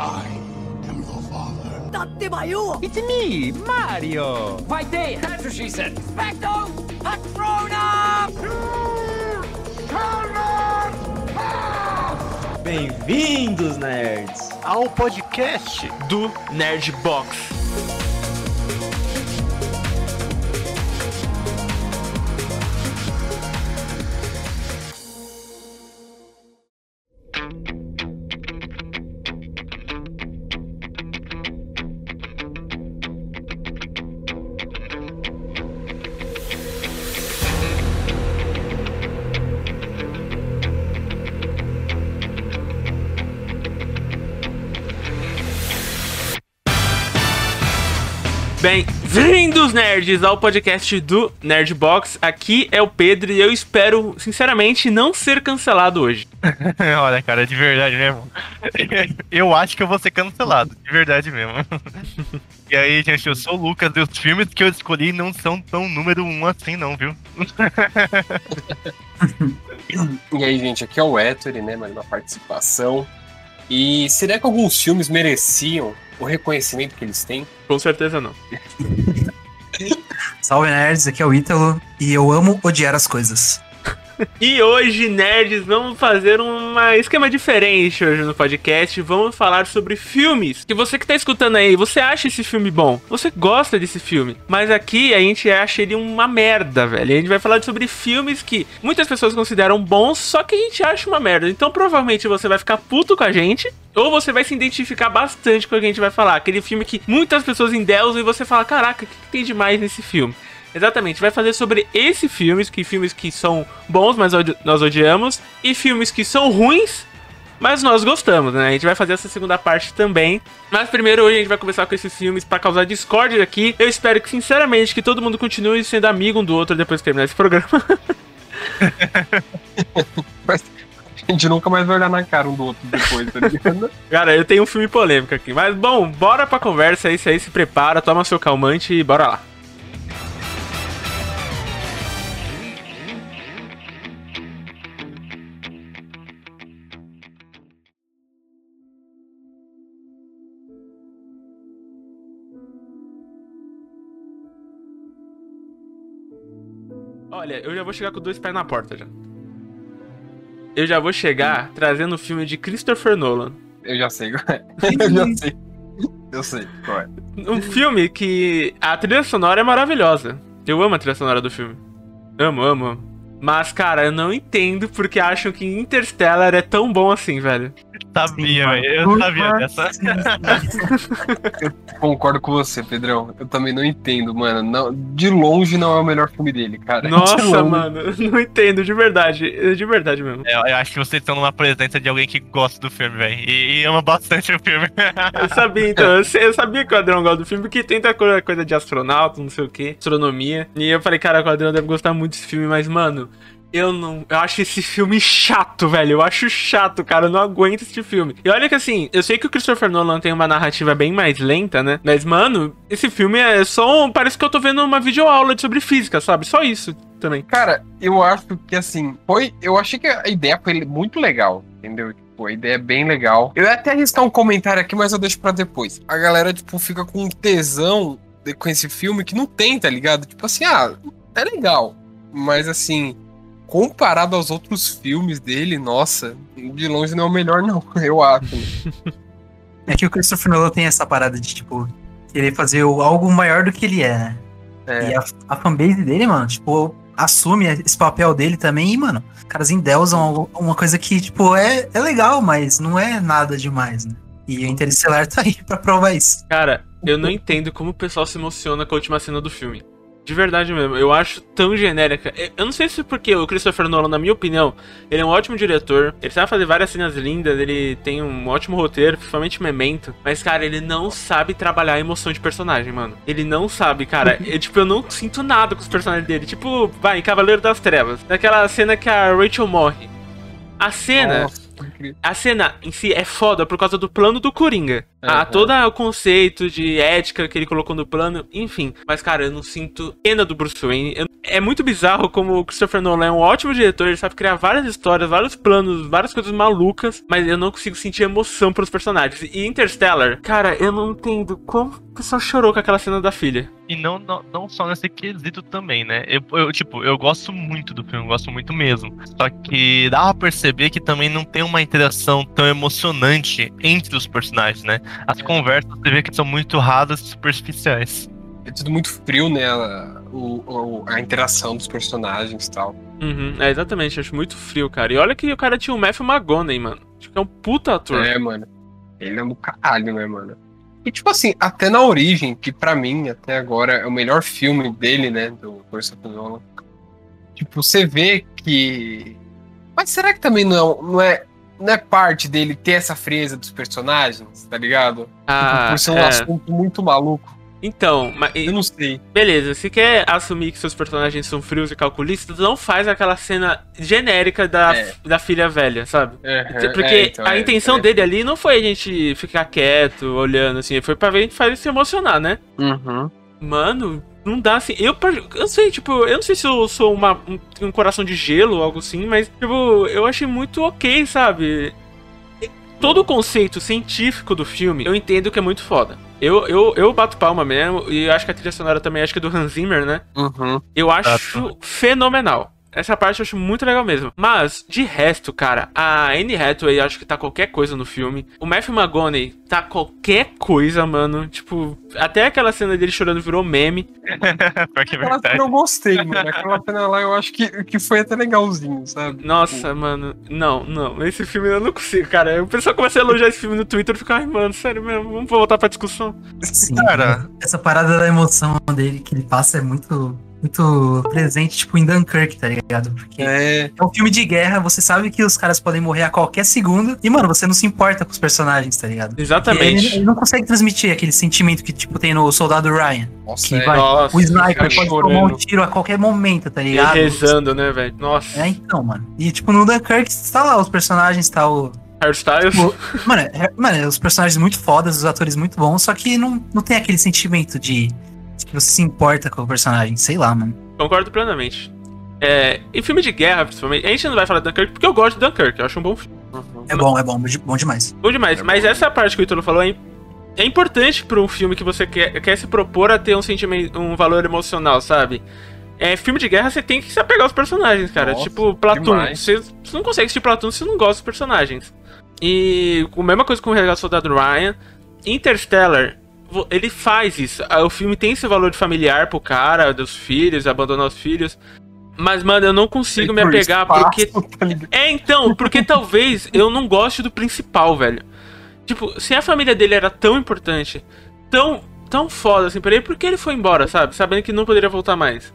I am your father. Tatemayu! It's me, Mario! Vai ter! That's what she said! Specto Patronum! Bem-vindos, nerds, ao podcast do Nerd Box. Bem-vindos, nerds, ao podcast do Nerd Box. Aqui é o Pedro e eu espero, sinceramente, não ser cancelado hoje. Olha, cara, de verdade mesmo. Eu acho que eu vou ser cancelado, de verdade mesmo. E aí, gente, eu sou o Lucas e os filmes que eu escolhi não são tão número um assim, não, viu? E aí, gente, aqui é o Ettore, né? Mais uma participação. E será que alguns filmes mereciam o reconhecimento que eles têm? Com certeza não. Salve nerds, aqui é o Ítalo e eu amo odiar as coisas. E hoje, nerds, vamos fazer um esquema diferente hoje no podcast. Vamos falar sobre filmes. Que você que tá escutando aí, você acha esse filme bom? Você gosta desse filme? Mas aqui a gente acha ele uma merda, velho. A gente vai falar sobre filmes que muitas pessoas consideram bons, só que a gente acha uma merda. Então provavelmente você vai ficar puto com a gente. Ou você vai se identificar bastante com o que a gente vai falar. Aquele filme que muitas pessoas endeusam e você fala: Caraca, o que, que tem de mais nesse filme? Exatamente, vai fazer sobre esse filmes, que filmes que são bons, mas nós odiamos, e filmes que são ruins, mas nós gostamos, né? A gente vai fazer essa segunda parte também. Mas primeiro hoje a gente vai começar com esses filmes pra causar discórdia aqui. Eu espero que, sinceramente, que todo mundo continue sendo amigo um do outro depois que terminar esse programa. A gente nunca mais vai olhar na cara um do outro depois, tá ligado? Cara, eu tenho um filme polêmico aqui. Mas bom, bora pra conversa isso aí se prepara, toma seu calmante e bora lá. Olha, eu já vou chegar com dois pés na porta já. Eu já vou chegar trazendo o filme de Christopher Nolan. Eu já sei, qual é. eu já sei. Eu sei qual é. Um filme que a trilha sonora é maravilhosa. Eu amo a trilha sonora do filme. Amo, amo, amo. Mas, cara, eu não entendo porque acham que Interstellar é tão bom assim, velho. Sabia, velho. Eu sabia dessa. Concordo com você, Pedrão. Eu também não entendo, mano. Não, de longe não é o melhor filme dele, cara. Nossa, mano, não entendo, de verdade. De verdade mesmo. Eu, eu acho que vocês estão numa presença de alguém que gosta do filme, velho. E, e ama bastante o filme. Eu sabia, então. Eu, eu sabia que o Adriano gosta do filme, porque tem coisa, coisa de astronauta, não sei o que, astronomia. E eu falei, cara, o Adriano deve gostar muito desse filme, mas, mano. Eu não. Eu acho esse filme chato, velho. Eu acho chato, cara. Eu não aguento esse filme. E olha que assim, eu sei que o Christopher Nolan tem uma narrativa bem mais lenta, né? Mas, mano, esse filme é só. um- Parece que eu tô vendo uma videoaula sobre física, sabe? Só isso também. Cara, eu acho que assim, foi. Eu achei que a ideia foi muito legal, entendeu? Tipo, a ideia é bem legal. Eu ia até arriscar um comentário aqui, mas eu deixo pra depois. A galera, tipo, fica com tesão com esse filme que não tem, tá ligado? Tipo assim, ah, é legal. Mas assim, comparado aos outros filmes dele, nossa, de longe não é o melhor, não, eu acho. né? É que o Christopher Nolan tem essa parada de, tipo, querer fazer algo maior do que ele é, né? É. E a, a fanbase dele, mano, tipo, assume esse papel dele também e, mano, os caras endeusam uma coisa que, tipo, é, é legal, mas não é nada demais, né? E o Interestelar tá aí pra provar isso. Cara, eu não entendo como o pessoal se emociona com a última cena do filme. De verdade mesmo, eu acho tão genérica. Eu- não sei se porque o Christopher Nolan, na minha opinião, ele é um ótimo diretor, ele sabe fazer várias cenas lindas, ele tem um ótimo roteiro, principalmente Memento. Mas, cara, ele não sabe trabalhar a emoção de personagem, mano. Ele não sabe, cara. Eu, tipo, eu não sinto nada com os personagens dele. Tipo, vai, em Cavaleiro das Trevas. Naquela cena que a Rachel morre. A cena. Nossa. A cena em si é foda por causa do plano do Coringa. A Aham. todo o conceito de ética que ele colocou no plano, enfim. Mas, cara, eu não sinto pena do Bruce Wayne. Eu- é muito bizarro como o Christopher Nolan é um ótimo diretor, ele sabe criar várias histórias, vários planos, várias coisas malucas, mas eu não consigo sentir emoção pelos personagens. E Interstellar, cara, eu não entendo como o pessoal chorou com aquela cena da filha. E não, não, não só nesse quesito também, né? Eu, eu, tipo, eu gosto muito do filme, gosto muito mesmo. Só que dá pra perceber que também não tem uma interação tão emocionante entre os personagens, né? As conversas você vê que são muito raras e superficiais. É tudo muito frio, né? A, o- a interação dos personagens e tal. Uhum, é exatamente, acho muito frio, cara. E olha que o cara tinha o Matthew McGonaghy, mano. Acho que é um puta ator. É, mano. Ele é do caralho, né, mano? E tipo assim, até na origem, que pra mim, até agora, é o melhor filme dele, né? Do Christopher Nolan. Tipo, você vê que. Mas será que também não, não é. Não é parte dele ter essa frieza dos personagens, tá ligado? Ah, Por ser um é. assunto muito maluco. Então, mas, Eu não sei. beleza, se quer assumir que seus personagens são frios e calculistas, não faz aquela cena genérica da, É. da filha velha, sabe? Aham, Porque é, então, a é, intenção é. dele ali não foi a gente ficar quieto, olhando assim, foi pra ver a gente fazer se emocionar, né? Uhum. Mano, não dá assim. Eu, eu sei, tipo, eu não sei se eu sou uma, um, um coração de gelo ou algo assim, mas, tipo, eu achei muito ok, sabe? Todo o conceito científico do filme, eu entendo que é muito foda. Eu, eu, eu bato palma mesmo, e acho que a trilha sonora também, acho que é do Hans Zimmer, né? Uhum. Eu acho fenomenal. Essa parte eu acho muito legal mesmo. Mas, de resto, cara, a Anne Hathaway acho que tá qualquer coisa no filme. O Matthew McGonaghy tá qualquer coisa, mano. Tipo, até aquela cena dele chorando virou meme. Que Aquela cena eu gostei, mano. Aquela cena lá eu acho que, que foi até legalzinho, sabe? Nossa, mano. Não, não. Esse filme eu não consigo, cara. O pessoal começa a elogiar esse filme no Twitter e fica, ai, mano, sério mesmo, vamos voltar pra discussão. Sim, Cara. essa parada da emoção dele que ele passa é muito, muito presente, tipo, em Dunkirk, tá ligado? Porque É. é um filme de guerra, você sabe que os caras podem morrer a qualquer segundo, e, mano, você não se importa com os personagens, tá ligado? Exatamente. Ele, ele não consegue transmitir aquele sentimento que, tipo, tem no Soldado Ryan. Nossa, Que é. vai, Nossa, o sniper pode chorando. tomar um tiro a qualquer momento, tá ligado? rezando, né, velho? Nossa. É, então, mano. E, tipo, no Dunkirk, tá lá os personagens, tá o... Hairstyles. Tipo, mano, é, mano, os personagens muito fodas, os atores muito bons, só que não, não tem aquele sentimento de que você se importa com o personagem, sei lá, mano. Concordo plenamente. É, em filme de guerra, principalmente, a gente não vai falar de Dunkirk porque eu gosto de Dunkirk, eu acho um bom filme. É bom, é bom, bom demais. Bom demais, mas essa parte que o Ítalo falou é, é importante pra um filme que você quer, quer se propor a ter um sentimento, um valor emocional, sabe? É, filme de guerra você tem que se apegar aos personagens, cara. Nossa, tipo, demais. Você, você não consegue assistir Platum se não gosta dos personagens. E a mesma coisa com o Regalo Soldado Ryan. Interstellar, ele faz isso. Ah, O filme tem esse valor de familiar pro cara, dos filhos, abandonar os filhos. Mas, mano, eu não consigo me apegar porque tá é, então, porque talvez eu não goste do principal, velho. Tipo, se a família dele era tão importante, tão, tão foda assim pra ele, por que ele foi embora, sabe? Sabendo que não poderia voltar mais.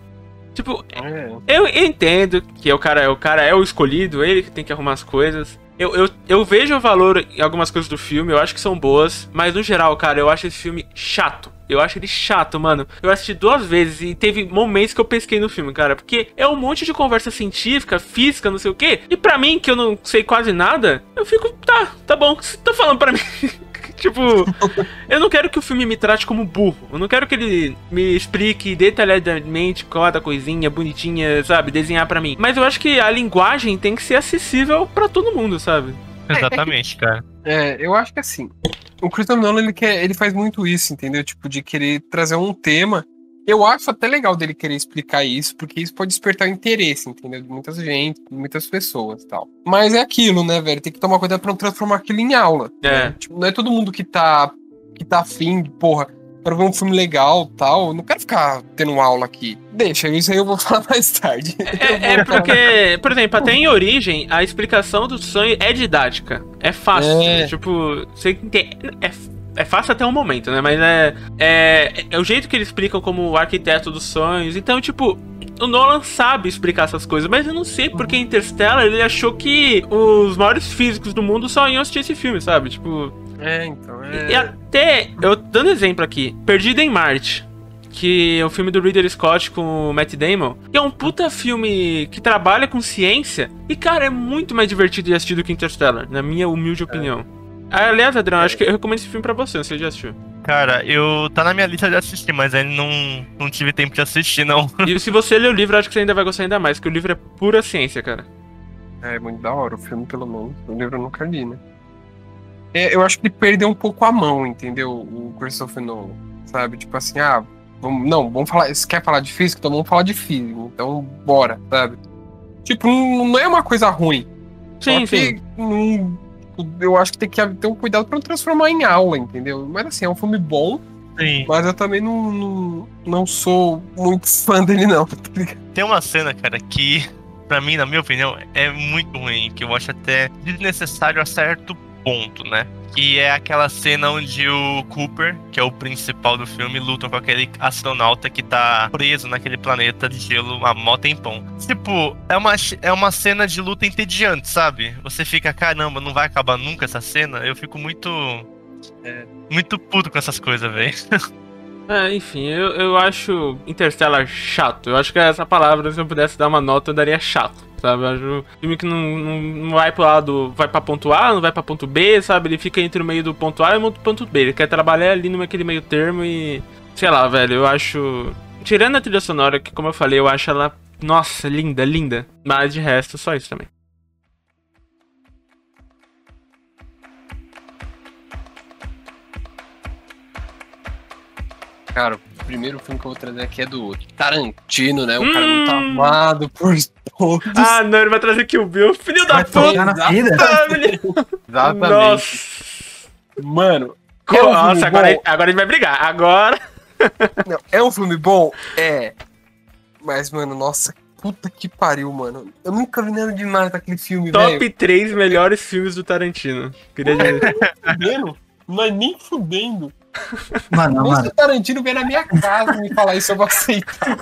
Tipo, É. eu, eu entendo que o cara, o cara é o escolhido, ele que tem que arrumar as coisas. Eu, eu, eu vejo o valor em algumas coisas do filme, eu acho que são boas, mas no geral, cara, eu acho esse filme chato. Eu acho ele chato, mano. Eu assisti duas vezes e teve momentos que eu pesquei no filme, cara. Porque é um monte de conversa científica, física, não sei o quê. E pra mim, que eu não sei quase nada, eu fico, tá, tá bom, o que você tá falando pra mim? tipo, eu não quero que o filme me trate como burro. Eu não quero que ele me explique detalhadamente cada coisinha bonitinha, sabe? Desenhar pra mim. Mas eu acho que a linguagem tem que ser acessível pra todo mundo, sabe? Exatamente, cara. É, eu acho que assim, o Christopher Nolan ele, quer, ele faz muito isso, entendeu? Tipo, de querer trazer um tema. Eu acho até legal dele querer explicar isso, porque isso pode despertar o interesse, entendeu? De muita gente, de muitas pessoas e tal. Mas é aquilo, né, velho? Tem que tomar cuidado pra não transformar aquilo em aula. É. né? Tipo, não é todo mundo que tá, que tá afim porra, quero ver um filme legal tal. Eu não quero ficar tendo aula aqui. Deixa, isso aí eu vou falar mais tarde. É, é porque, por exemplo, até em origem, a explicação do sonho é didática. É fácil. É. Tipo, você entende. É, é fácil até um momento, né? Mas é, é. É o jeito que eles explicam como o arquiteto dos sonhos. Então, tipo. O Nolan sabe explicar essas coisas, mas eu não sei porque Interstellar ele achou que os maiores físicos do mundo só iam assistir esse filme, sabe? Tipo, É, então, e é. até, eu dando exemplo aqui, Perdido em Marte, que é um filme do Ridley Scott com o Matt Damon, que é um puta filme que trabalha com ciência, e cara, é muito mais divertido de assistir do que Interstellar, na minha humilde opinião. Aliás, Adriano, acho que eu recomendo esse filme pra você, você já assistiu. Cara, eu. Tá na minha lista de assistir, mas ainda não, não tive tempo de assistir, não. E se você ler o livro, acho que você ainda vai gostar ainda mais, porque o livro é pura ciência, cara. É muito da hora, o filme, pelo menos. O livro eu nunca li, né? É, eu acho que ele perdeu um pouco a mão, entendeu? O Christopher Nolan. Sabe? Tipo assim, ah, vamos, não, vamos falar. Se quer falar de física, então vamos falar de física. Então, bora, sabe? Tipo, não, não é uma coisa ruim. Sim, Só que sim. não- eu acho que tem que ter um cuidado pra não transformar em aula, entendeu? Mas assim, é um filme bom, Sim. mas eu também não, não, não sou muito fã dele, não. tá? Tem uma cena, cara, que, pra mim, na minha opinião, é muito ruim, que eu acho até desnecessário a certo ponto, né? Que é aquela cena onde o Cooper, que é o principal do filme, luta com aquele astronauta que tá preso naquele planeta de gelo há mó tempão. Tipo, é uma, é uma cena de luta entediante, sabe? Você fica, caramba, não vai acabar nunca essa cena. Eu fico muito. é, muito puto com essas coisas, velho. É, enfim, eu, eu acho Interstellar chato. Eu acho que essa palavra, se eu pudesse dar uma nota, eu daria chato. Sabe? Acho um filme que não, não, não vai pro lado. Vai pra ponto A, não vai pra ponto B, sabe? Ele fica entre o meio do ponto A e o ponto B. Ele quer trabalhar ali naquele meio termo e. Sei lá, velho, eu acho. Tirando a trilha sonora, que como eu falei, eu acho ela. Nossa, linda, linda. Mas de resto, só isso também. Cara, primeiro filme que eu vou trazer aqui é do Tarantino, né? O cara Hum. muito amado por todos. Ah, não, ele vai trazer aqui o Bill. Filho da Vai puta! tocar na vida? Ah. Exatamente. Nossa! Mano, Co- é um Nossa, agora, bom? agora ele vai brigar. Agora. Não, é um filme bom? É. Mas, mano, nossa, puta que pariu, mano. Eu nunca vi nada demais daquele filme, Top velho. 3 melhores filmes do Tarantino. Queria dizer. Fudendo? Mas nem fudendo. Mano, se mano. o Tarantino vier na minha casa me falar isso, eu vou aceitar.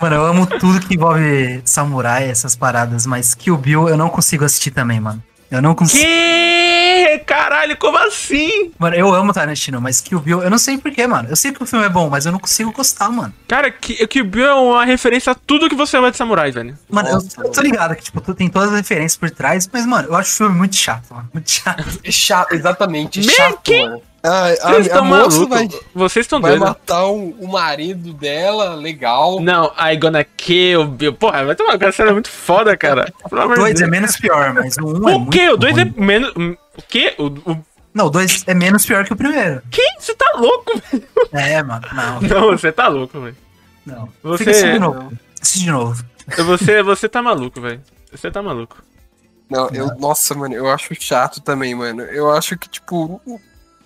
Mano, eu amo tudo que envolve samurai, essas paradas, mas Kill Bill eu não consigo assistir também, mano. Eu não consigo. que? Caralho, como assim? Mano, eu amo Tarantino, mas Kill Bill, eu não sei porquê, mano. Eu sei que o filme é bom, mas eu não consigo gostar, mano. Cara, que, que o Bill é uma referência a tudo que você ama de samurai, velho. Mano, eu, Nossa, eu tô ligado que, tipo, tu tem todas as referências por trás, mas, mano, eu acho o filme muito chato, mano. Muito chato. É chato, exatamente, Me- chato, que- mano. Ai, Vocês a, estão moça malucos. vai, Vocês estão vai doidos. matar o, o marido dela, legal. Não, I gonna kill Bill. Porra, vai tomar uma cena muito foda, cara. O amor de 2 é menos pior, mas o 1 um é O quê? O 2 é menos. O quê? O, o... Não, o 2 é menos pior que o primeiro. Que? Você tá louco, velho? É, mano, não, Não, você tá louco, velho. não. Você- Fica assim de novo. Assiste de novo. Você, você tá maluco, velho. Você tá maluco. Não, eu, nossa, mano, eu acho chato também, mano. Eu acho que, tipo,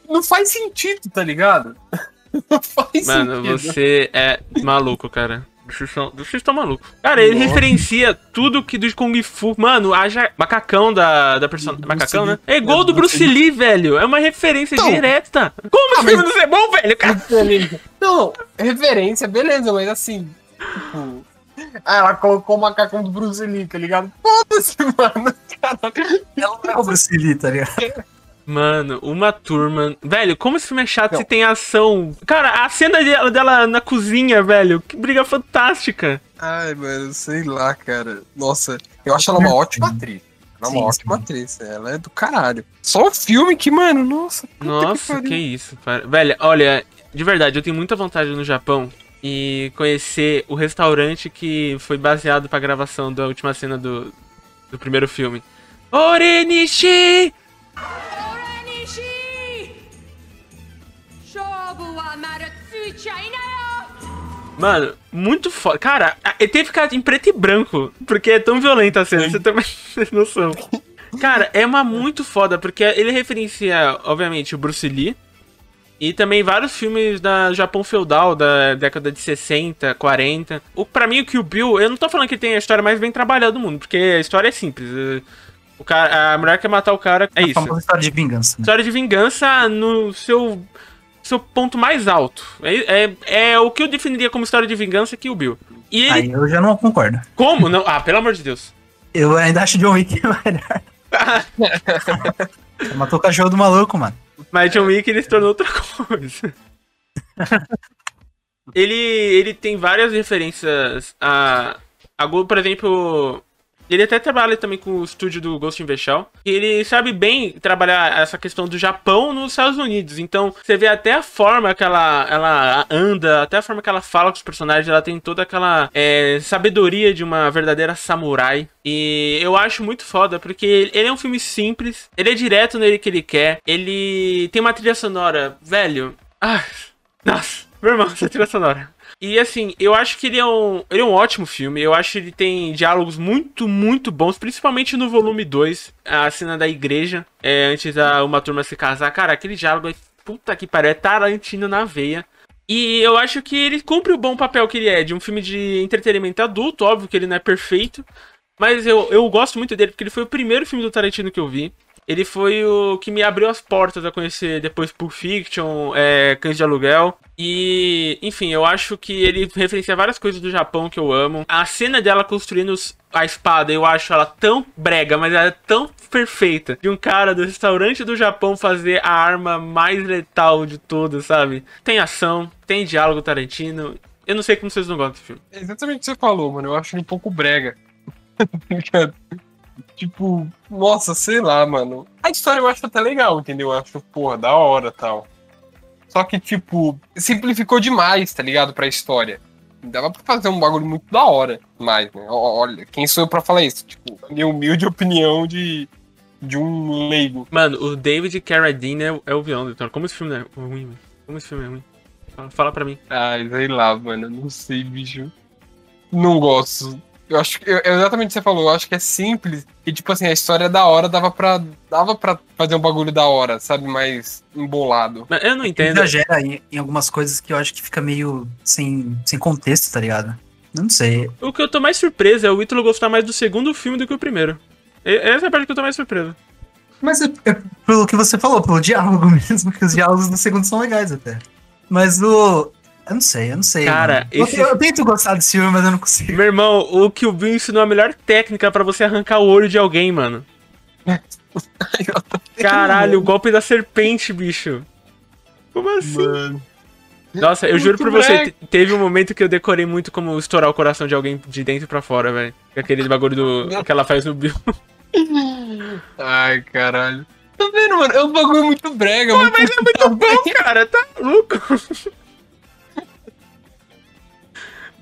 não- faz sentido, tá ligado? Não faz Mano, sentido. você é maluco, cara. Vocês são, vocês estão malucos. Cara, ele Nossa. referencia tudo que do Kung Fu. Mano, haja macacão da, da personagem. Macacão, Lee. né? É igual É, do Bruce Bruce Lee, velho. É uma referência Então. direta. Como esse mas- filme não é bom, velho? Cara? Não, referência, beleza, mas assim, tipo. Ah, ela colocou o macacão do Bruce Lee, tá ligado? Foda-se, mano. Caralho. Ela não é o Bruce Lee, tá ligado? Mano, uma turma. Velho, como esse filme é chato Não. se tem ação. Cara, a cena dela, dela na cozinha, velho. Que briga fantástica. Ai, mano, sei lá, cara. Nossa, eu acho ela uma ótima atriz. Ela é uma Sim, ótima sim. atriz. Ela é do caralho. Só o filme que, mano, nossa. puta Nossa, pariu. que isso, cara. Velho, olha, de verdade, eu tenho muita vontade no Japão e conhecer o restaurante que foi baseado pra gravação da última cena do, do primeiro filme. Orenishi! Mano, muito foda. Cara, ele teve que ficar em preto e branco, porque é tão violenta a cena, você também tem noção. Cara, é uma muito foda, porque ele referencia, obviamente, o Bruce Lee e também vários filmes da Japão feudal da década de 60, 40. O, pra mim, o Kill Bill, eu não tô falando que tem a história mais bem trabalhada do mundo, porque a história é simples. O cara, a mulher quer matar o cara, é A isso. famosa história de vingança. Né? História de vingança no seu, seu ponto mais alto. É, é, é o que eu definiria como história de vingança que o Bill. E ele, Aí eu já não concordo. como? Não, ah, pelo amor de Deus. Eu ainda acho John Wick melhor. Matou o cachorro do maluco, mano. Mas John Wick ele se tornou outra coisa. ele, ele tem várias referências a, a Globo, por exemplo. Ele até trabalha também com o estúdio do Ghost in the Shell. E ele sabe bem trabalhar essa questão do Japão nos Estados Unidos. Então, você vê até a forma que ela, ela anda, até a forma que ela fala com os personagens. Ela tem toda aquela é, sabedoria de uma verdadeira samurai. E eu acho muito foda, porque ele é um filme simples. Ele é direto nele que ele quer. Ele tem uma trilha sonora, velho. Ah, nossa, meu irmão, essa trilha sonora. E assim, eu acho que ele é um, ele é um ótimo filme. Eu acho que ele tem diálogos muito, muito bons, principalmente no volume 2, a cena da igreja, é, antes da uma turma se casar. Cara, aquele diálogo é puta que pariu, é Tarantino na veia. E eu acho que ele cumpre o bom papel que ele é, de um filme de entretenimento adulto, óbvio que ele não é perfeito. Mas eu, eu gosto muito dele, porque ele foi o primeiro filme do Tarantino que eu vi. Ele foi o que me abriu as portas a conhecer depois Pulp Fiction, é, Cães de Aluguel. E, enfim, eu acho que ele referencia várias coisas do Japão que eu amo. A cena dela construindo a espada, eu acho ela tão brega, mas ela é tão perfeita. De um cara do restaurante do Japão fazer a arma mais letal de todas, sabe? Tem ação, tem diálogo Tarantino. Eu não sei como vocês não gostam desse filme. É exatamente o que você falou, mano. Eu acho ele um pouco brega. tipo, nossa, sei lá, mano. A história eu acho até legal, entendeu? Eu acho, porra, da hora tal. Só que, tipo, simplificou demais, tá ligado? Pra história. Dava pra fazer um bagulho muito da hora. Mas, né? Olha, quem sou eu pra falar isso? Tipo, a minha humilde opinião de, de um leigo. Mano, o David Carradine é, é o vilão, Então, Como esse filme é ruim, mano? Como esse filme é ruim? Fala, fala pra mim. Ai, sei lá, mano. Não sei, bicho. Não gosto. Eu acho que é exatamente o que você falou, eu acho que é simples. E tipo assim, a história é da hora dava pra, dava pra fazer um bagulho da hora, sabe? Mais embolado. Mas eu não entendo. Exagera em, em algumas coisas que eu acho que fica meio sem, sem contexto, tá ligado? Não sei. O que eu tô mais surpreso é o Ítalo gostar mais do segundo filme do que o primeiro. Essa é a parte que eu tô mais surpreso. Mas é, é pelo que você falou, pelo diálogo mesmo, que os diálogos do segundo são legais até. Mas o. Eu não sei, eu não sei. Cara, mano. Eu- esse- eu, tento gostar desse filme, mas eu não consigo. Meu irmão, o Kill Bill ensinou a melhor técnica pra você arrancar o olho de alguém, mano. Caralho, o golpe da serpente, bicho. Como assim? Mano. Nossa, eu juro Muito pra você, teve um momento que eu decorei muito como estourar o coração de alguém de dentro pra fora, velho. Aquele bagulho do, que ela faz no Bill. Ai, caralho. Tá vendo, mano? É um bagulho muito brega. muito... Mas é muito bom, cara, tá louco.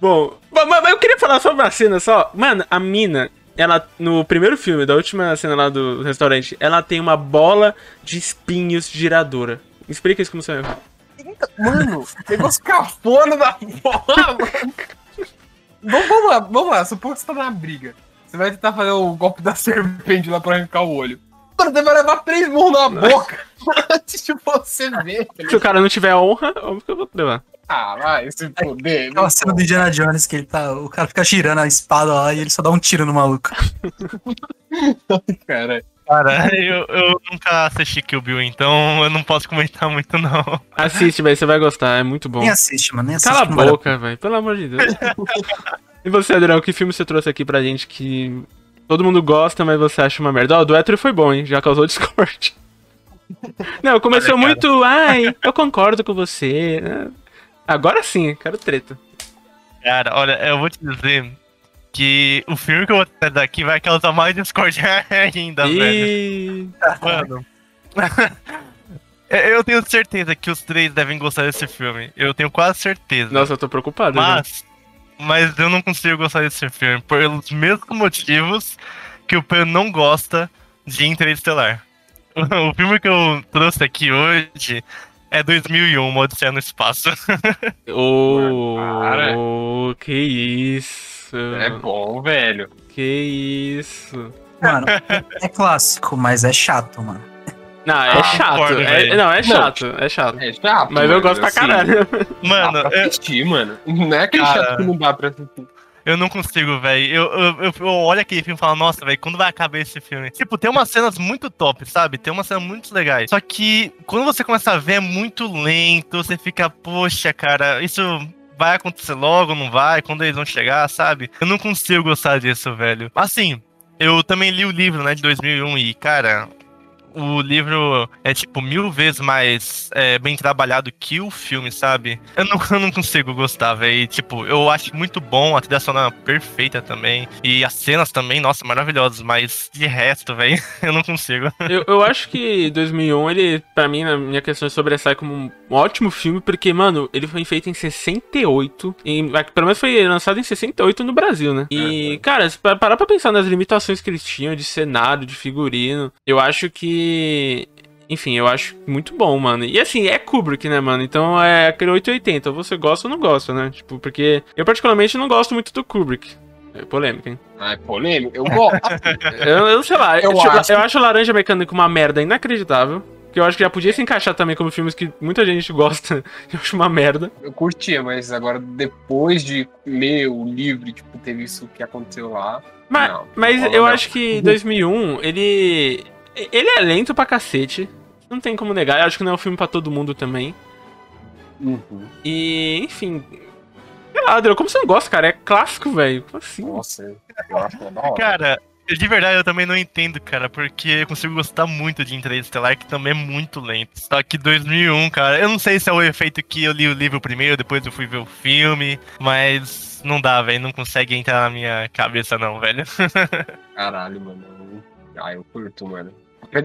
Bom, ma- ma- mas eu queria falar sobre uma cena só. Mano, a mina, ela, no primeiro filme, da última cena lá do restaurante, ela tem uma bola de espinhos giradora. Explica isso como você é. Mano, negócio cafona da bola, mano. Vamos, vamos lá, vamos lá. Supor que você tá na briga. Você vai tentar fazer o golpe da serpente lá pra arrancar o olho. Mano, você vai levar três murros na boca antes de você ver. tá Se o cara não tiver honra, óbvio que eu vou levar. Ah, vai, esse poder. Aquela cena do Indiana Jones que ele tá. O cara fica girando a espada lá e ele só dá um tiro no maluco. cara. Cara, eu, eu nunca assisti Kill Bill, então eu não posso comentar muito, não. Assiste, velho, você vai gostar, é muito bom. Nem assiste, mano. Nem assiste. Cala a boca, velho, pelo amor de Deus. e você, Adriano, que filme você trouxe aqui pra gente que todo mundo gosta, mas você acha uma merda? Ó, o do hétero foi bom, hein? Já causou Discord. Não, começou Olha, muito. Ai, eu concordo com você. né? Agora sim, quero treta. Cara, olha, eu vou te dizer que o filme que eu vou trazer daqui vai causar mais Discord ainda, velho. E. Mano. eu tenho certeza que os três devem gostar desse filme. Eu tenho quase certeza. Nossa, eu tô preocupado. né? Mas, mas eu não consigo gostar desse filme pelos mesmos motivos que o Pedro não gosta de Interestelar. O filme que eu trouxe aqui hoje é 2001, Uma Odisseia no Espaço. Ô, Para. que isso. É bom, velho. Que isso. Mano, é clássico, mas é chato, mano. Não, é Ah, chato. concordo, é- não, é chato, é chato. É chato. Mas eu mano, gosto pra assim, caralho. Mano, Dá pra eu, assistir, mano. Não é aquele Cara. chato que não dá pra assistir. eu não consigo, velho. Eu, eu, eu, eu olho aquele filme e falo, nossa, velho, quando vai acabar esse filme? Tipo, tem umas cenas muito top, sabe? Tem umas cenas muito legais. Só que quando você começa a ver é muito lento, você fica, poxa, cara, isso vai acontecer logo, não vai? Quando eles vão chegar, sabe? Eu não consigo gostar disso, velho. Assim, eu também li o livro, né, de 2001 e, cara, o livro é, tipo, mil vezes mais é, bem trabalhado que o filme, sabe? Eu não, eu não consigo gostar, velho. Tipo, eu acho muito bom, a trilha sonora perfeita também. E as cenas também, nossa, maravilhosas. Mas de resto, velho, eu não consigo. Eu, eu acho que 2001, ele, pra mim, na minha questão, sobressai como um ótimo filme, porque, mano, ele foi feito em 68. E, pelo menos foi lançado em 68 no Brasil, né? E, cara, se parar pra pensar nas limitações que eles tinham de cenário, de figurino, eu acho que enfim, eu acho muito bom, mano. E assim, é Kubrick, né, mano? Então é aquele 880. Ou você gosta ou não gosta, né? Tipo, porque eu particularmente não gosto muito do Kubrick. É polêmica, hein? Ah, é polêmico? Eu gosto. eu, eu sei lá, Eu eu, tipo, acho- eu acho Laranja Mecânica uma merda inacreditável. Que eu acho que já podia se encaixar também como filmes que muita gente gosta. Eu acho uma merda. eu curtia, mas agora depois de ler o livro, tipo, teve isso que aconteceu lá. Mas, Não, mas eu acho que 2001, ele. Ele é lento pra cacete. Não tem como negar. Eu acho que não é um filme pra todo mundo também. Uhum. E, enfim. Sei lá, Adriano, como você não gosta, cara? É clássico, velho. Como assim? Nossa, eu acho que é da hora. Cara, de verdade eu também não entendo, cara, porque eu consigo gostar muito de Interestelar, que também é muito lento. Só que 2001, cara, eu não sei se é o efeito que eu li o livro primeiro, depois eu fui ver o filme, mas não dá, velho, não consegue entrar na minha cabeça não, velho. Caralho, mano. Ah, eu curto, mano.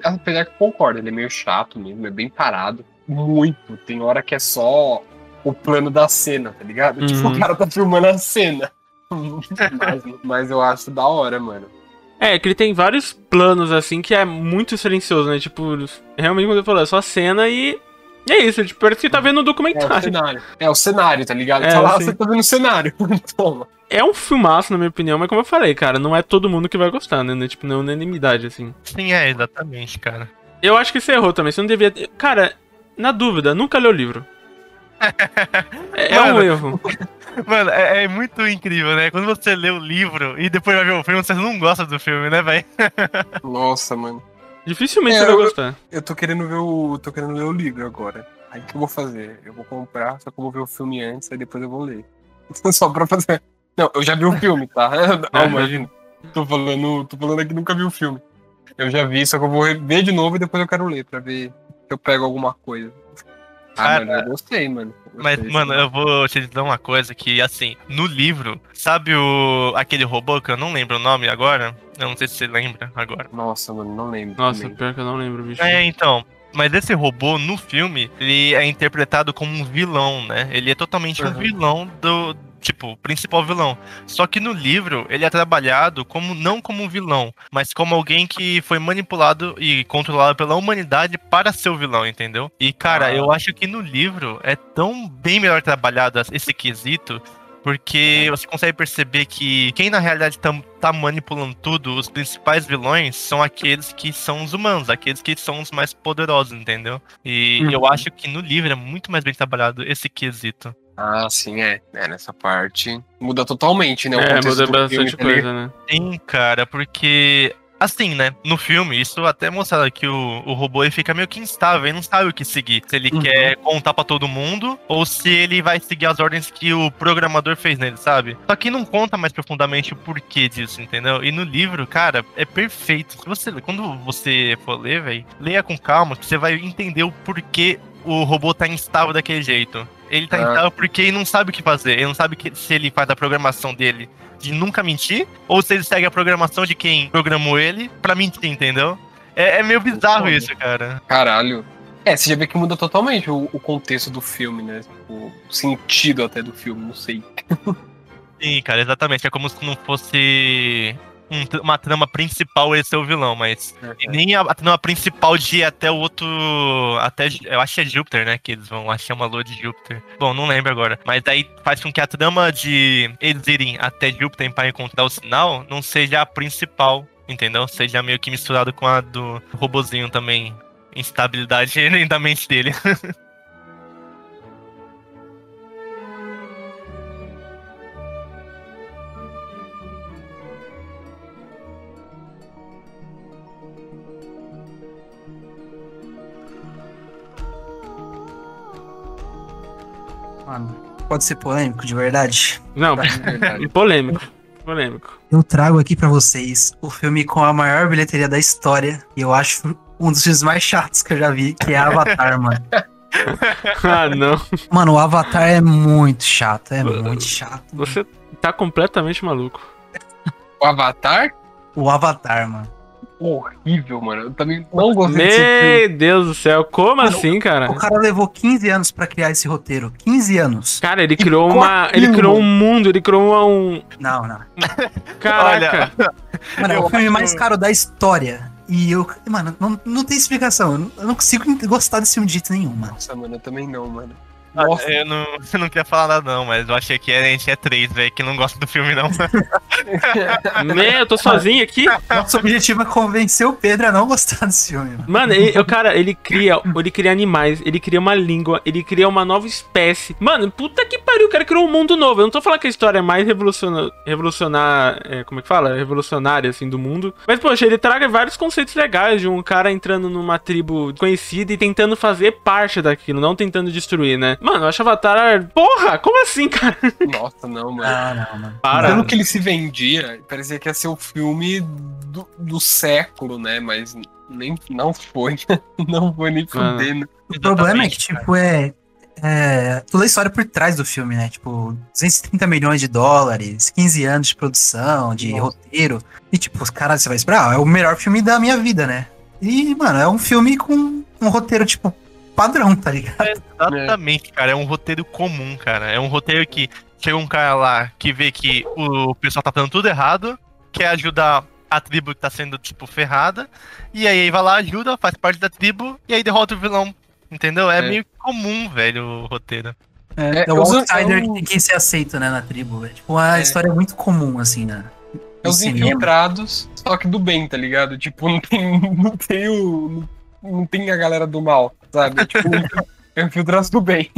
Apesar que eu concordo, ele é meio chato mesmo, é bem parado. Muito. Tem hora que é só o plano da cena, tá ligado? Tipo, Uhum. o cara tá filmando a cena. mas, mas eu acho da hora, mano. É, que ele tem vários planos, assim, que é muito silencioso, né? Tipo, realmente, como você falou, é só cena e. E é isso, tipo, parece que tá vendo um É o documentário. cenário. É o cenário, tá ligado? É, tá lá, sim. você tá vendo o cenário. Toma. É um filmaço, na minha opinião, mas como eu falei, cara, não é todo mundo que vai gostar, né? Tipo, não é unanimidade, assim. Sim, é, exatamente, cara. Eu acho que você errou também, você não devia. ter- Cara, na dúvida, nunca leu o livro. É, é um erro. Mano, é, é muito incrível, né? Quando você lê o livro e depois vai ver o filme, você não gosta do filme, né, velho? Nossa, mano. Dificilmente É, você vai eu- gostar. Eu tô querendo ver o. tô querendo ler o livro agora. Aí o que eu vou fazer? Eu vou comprar, só que eu vou ver o filme antes, aí depois eu vou ler. só pra fazer. Não, eu já vi o filme, tá? Não, imagina. Tô falando, tô falando aqui nunca vi o filme. Eu já vi, só que eu vou ver de novo e depois eu quero ler pra ver se eu pego alguma coisa. Ah, Cara, mano, eu gostei, mano. Mas, mano, eu vou te dizer uma coisa que, assim, no livro, sabe o aquele robô que eu não lembro o nome agora? Eu não sei se você lembra agora. Nossa, mano, não lembro. Nossa, também. pior que eu não lembro, bicho. É, então. Mas esse robô, no filme, ele é interpretado como um vilão, né? Ele é totalmente um Uhum. vilão do. Tipo, principal vilão. Só que no livro, ele é trabalhado como não como um vilão, mas como alguém que foi manipulado e controlado pela humanidade para ser o vilão, entendeu? E, cara, Ah. eu acho que no livro é tão bem melhor trabalhado esse quesito. Porque você consegue perceber que quem na realidade tá, tá manipulando tudo, os principais vilões, são aqueles que são os humanos, aqueles que são os mais poderosos, entendeu? E Uhum. eu acho que no livro é muito mais bem trabalhado esse quesito. Ah, sim, é. É, nessa parte muda totalmente, né? o É, muda bastante filme coisa, né? Sim, cara, porque. Assim, né? No filme, isso até mostra que o, o robô ele fica meio que instável, ele não sabe o que seguir. Se ele Uhum. quer contar pra todo mundo ou se ele vai seguir as ordens que o programador fez nele, sabe? Só que não conta mais profundamente o porquê disso, entendeu? E no livro, cara, é perfeito. Se você, quando você for ler, velho, leia com calma, que você vai entender o porquê o robô tá instável daquele jeito. Ele tá Ah. instável porque ele não sabe o que fazer. Ele não sabe que- se ele faz a programação dele de nunca mentir, ou se ele segue a programação de quem programou ele pra mentir, entendeu? É, é meio bizarro Foda. isso, cara. Caralho. É, você já vê que muda totalmente o, o contexto do filme, né? O sentido até do filme, não sei. Sim, cara, exatamente. É como se não fosse um uma trama principal esse é o vilão, mas e nem a, a trama principal de ir até o outro. Até. Eu acho que é Júpiter, né? Que eles vão. É uma lua de Júpiter. Bom, não lembro agora. Mas aí faz com que a trama de eles irem até Júpiter para encontrar o sinal não seja a principal, entendeu? Seja meio que misturado com a do robozinho também. Instabilidade da mente dele. Mano, pode ser polêmico, de verdade. Não, verdade. polêmico. Polêmico. Eu trago aqui pra vocês o filme com a maior bilheteria da história. E eu acho um dos filmes mais chatos que eu já vi, que é Avatar, mano. ah, não. Mano, o Avatar é muito chato, é muito chato. Você tá completamente maluco. O Avatar? O Avatar, mano. Horrível, mano. Eu também não gostei desse filme. Meu Deus do céu, como Mano, assim, cara? O cara levou 15 anos pra criar esse roteiro. 15 anos. Cara, ele criou uma. Ele criou um mundo, ele criou uma, um. Não, não. Caraca! Mano, é o filme acho- mais caro da história. E eu, mano, não, não tem explicação. Eu não, eu não consigo gostar desse filme de jeito nenhum, mano. Nossa, mano, eu também não, mano. Ah, Nossa, Eu não, eu não queria falar nada, não, mas eu achei que a gente é três, velho, que não gosta do filme, não. Meu, eu tô sozinho aqui. Nosso objetivo é convencer o Pedro a não gostar desse filme, mano. Mano, ele, o cara, ele cria, ele cria animais, ele cria uma língua, ele cria uma nova espécie. Mano, puta que pariu, o cara criou um mundo novo. Eu não tô falando que a história é mais revoluciona, revolucionar, é, como é que fala? Revolucionária, assim, do mundo. Mas, poxa, ele traga vários conceitos legais de um cara entrando numa tribo conhecida e tentando fazer parte daquilo, não tentando destruir, né? Mano, eu acho Avatar... Porra, como assim, cara? Nossa, não, mano. Ah, não, mano. Para. Pelo que ele se vendia, parecia que ia ser o filme do, do século, né? Mas nem, não foi. não foi nem fudendo. O problema é que, tipo, é. É, toda a história por trás do filme, né? Tipo, 230 milhões de dólares, 15 anos de produção, de Nossa. roteiro. E, tipo, os caras, você vai esperar, ah, é o melhor filme da minha vida, né? E, mano, é um filme com um roteiro, tipo, padrão, tá ligado? Exatamente, cara. É um roteiro comum, cara. É um roteiro que chega um cara lá que vê que o pessoal tá fazendo tudo errado, quer ajudar a tribo que tá sendo, tipo, ferrada, e aí vai lá, ajuda, faz parte da tribo, e aí derrota o vilão. Entendeu? É, É. meio comum, velho, o roteiro. É, É, o os- outsider é o- que tem que ser aceito, né, na tribo. É, tipo, uma É. história muito comum, assim, né? É os infiltrados, só que do bem, tá ligado? Tipo, não tem, não tem o. Não, tem a galera do mal, sabe? É tipo, é infiltrados do bem.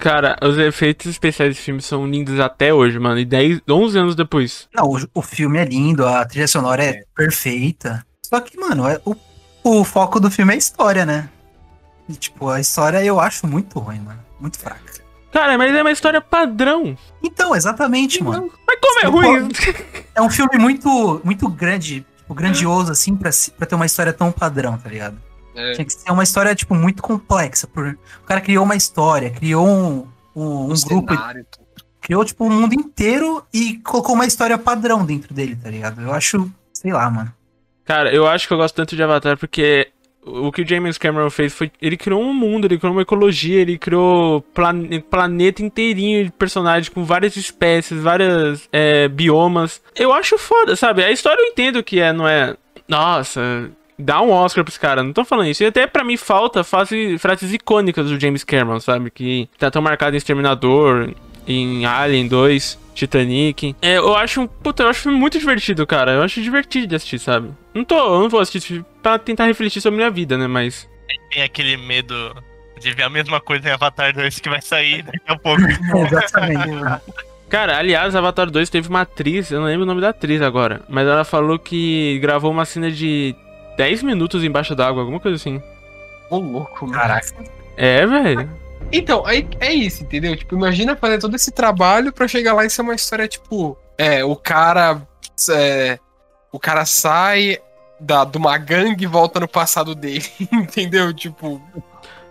Cara, os efeitos especiais desse filme são lindos até hoje, mano. E 10, 11 anos depois. Não, o, o filme é lindo, a trilha sonora é, perfeita. Só que, mano, é, o, o foco do filme é a história, né? E, tipo, a história eu acho muito ruim, mano. Muito fraca. Cara, mas é uma história padrão. Então, exatamente, mano. Mas como é Sim, ruim? É um filme muito, muito grande, tipo, grandioso, assim, pra, pra ter uma história tão padrão, tá ligado? É. Tinha que ser uma história, tipo, muito complexa. Por... O cara criou uma história, criou um, um, um O grupo, cenário, criou, tipo, um mundo inteiro e colocou uma história padrão dentro dele, tá ligado? Eu acho, sei lá, mano. Cara, eu acho que eu gosto tanto de Avatar porque o que o James Cameron fez foi. Ele criou um mundo, ele criou uma ecologia, ele criou plane- planeta inteirinho de personagens com várias espécies, várias é, biomas. Eu acho foda, sabe? A história eu entendo que é, não é. Nossa. Dá um Oscar pros caras, não tô falando isso. E até pra mim falta fase, frases icônicas do James Cameron, sabe? Que tá tão marcado em Exterminador, em Alien 2, Titanic. É, eu acho um. Puta, eu acho muito divertido, cara. Eu acho divertido de assistir, sabe? Não tô, eu não vou assistir pra tentar refletir sobre a minha vida, né? Mas. Tem aquele medo de ver a mesma coisa em Avatar 2 que vai sair daqui a pouco. Exatamente. Cara, aliás, Avatar 2 teve uma atriz, eu não lembro o nome da atriz agora, mas ela falou que gravou uma cena de 10 minutos embaixo d'água, alguma coisa assim. Ô, louco, mano. Caraca. É, velho. Então, aí é isso, entendeu? Tipo, imagina fazer todo esse trabalho pra chegar lá e ser uma história, tipo, é, o cara. é, o cara sai da, de uma gangue e volta no passado dele, entendeu? Tipo,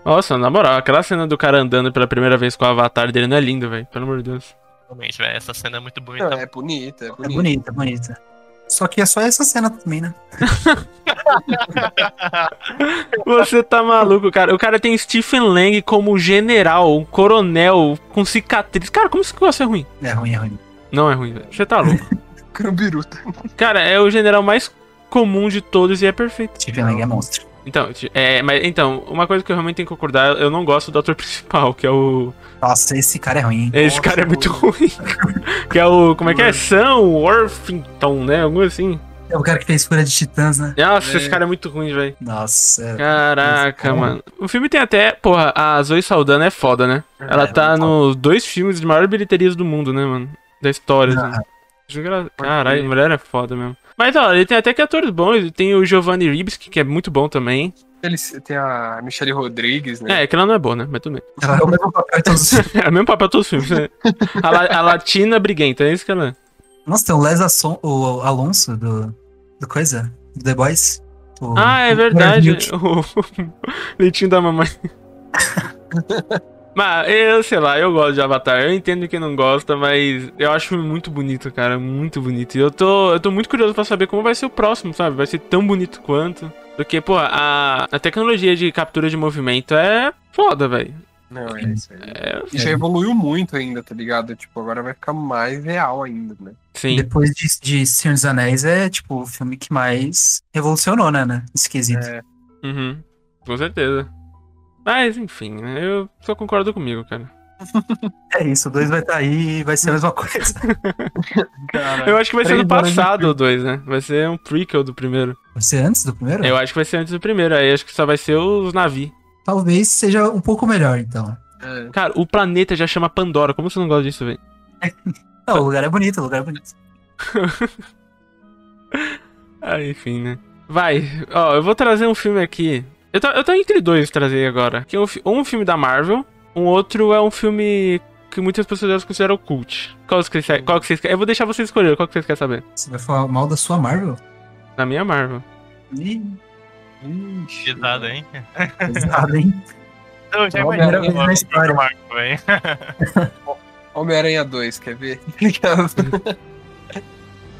Nossa, na moral, aquela cena do cara andando pela primeira vez com o avatar dele não é lindo, velho. Pelo amor de Deus. Realmente, velho, essa cena é muito não, bonita. é bonita, é É bonita. bonita, bonita. Só que é só essa cena também, né? Você tá maluco, cara. O cara tem Stephen Lang como general, um coronel com cicatriz. Cara, como esse negócio é ruim? É ruim, é ruim. Não é ruim, velho. Você tá louco. Cambiruta. cara, é o general mais comum de todos e é perfeito. Stephen Lang é monstro. Então, é, mas então, uma coisa que eu realmente tenho que concordar, eu não gosto do ator principal, que é o. Nossa, esse cara é ruim. hein? Esse Nossa, cara é muito ruim. que é o. Como é que é? Sam Worthington, né? Algum assim. É o cara que fez Fúria de Titãs, né? Nossa, É. esse cara é muito ruim, velho. Nossa. é- Caraca, Esse- mano. O filme tem até. Porra, a Zoe Saldana é foda, né? Ela É, tá nos dois filmes de maior bilheterias do mundo, né, mano? Da história, Ah. assim. Engra- Caralho, a mulher é foda mesmo. Mas, ó, ele tem até que atores bons. Ele tem o Giovanni Ribisi, que é muito bom também. Ele tem a Michelle Rodrigues, né? É, que ela não é boa, né? Mas tudo bem. Ela é o mesmo papel todos os filmes. É o mesmo papel todos os filmes, né? A, la- a Latina Briguenta, é isso que ela é. Nossa, tem o Les Asson, o Alonso do, do coisa, do The Boys. O- Ah, é o verdade. Milk. O leitinho da mamãe. Mas, eu sei lá, eu gosto de Avatar. Eu entendo que não gosta, mas eu acho muito bonito, cara. Muito bonito. E eu tô, eu tô muito curioso pra saber como vai ser o próximo, sabe? Vai ser tão bonito quanto. Porque, pô, a, a tecnologia de captura de movimento é foda, velho. Não, é isso aí. É, já evoluiu muito ainda, tá ligado? Tipo, agora vai ficar mais real ainda, né? sim. Depois de, de Senhor dos Anéis, é tipo o filme que mais revolucionou, né? né? Esquisito. É, Uhum. Com certeza. Mas, enfim, né? Eu só concordo comigo, cara. É, isso, o 2 vai estar aí e vai ser a mesma coisa. cara. Eu acho que vai ser de passado o 2, né? Vai ser um prequel do primeiro. Vai ser antes do primeiro? Eu acho que vai ser antes do primeiro. Aí acho que só vai ser os navios. Talvez seja um pouco melhor, então. É. Cara, o planeta já chama Pandora. Como você não gosta disso, velho? Não, o lugar é bonito, o lugar é bonito. Ah, enfim, né? Vai, ó, eu vou trazer um filme aqui. Eu tô, eu tô entre dois trazer agora. Que é um, um filme da Marvel, um outro é um filme que muitas pessoas consideram cult. Qual que vocês, qual que vocês querem? Eu vou deixar vocês escolher, qual que vocês querem saber? Você vai falar mal da sua Marvel? Da minha Marvel. Ih, Pesado, hein? pesado, hein? Eu já primeira vez na história. Homem-Aranha 2, quer ver?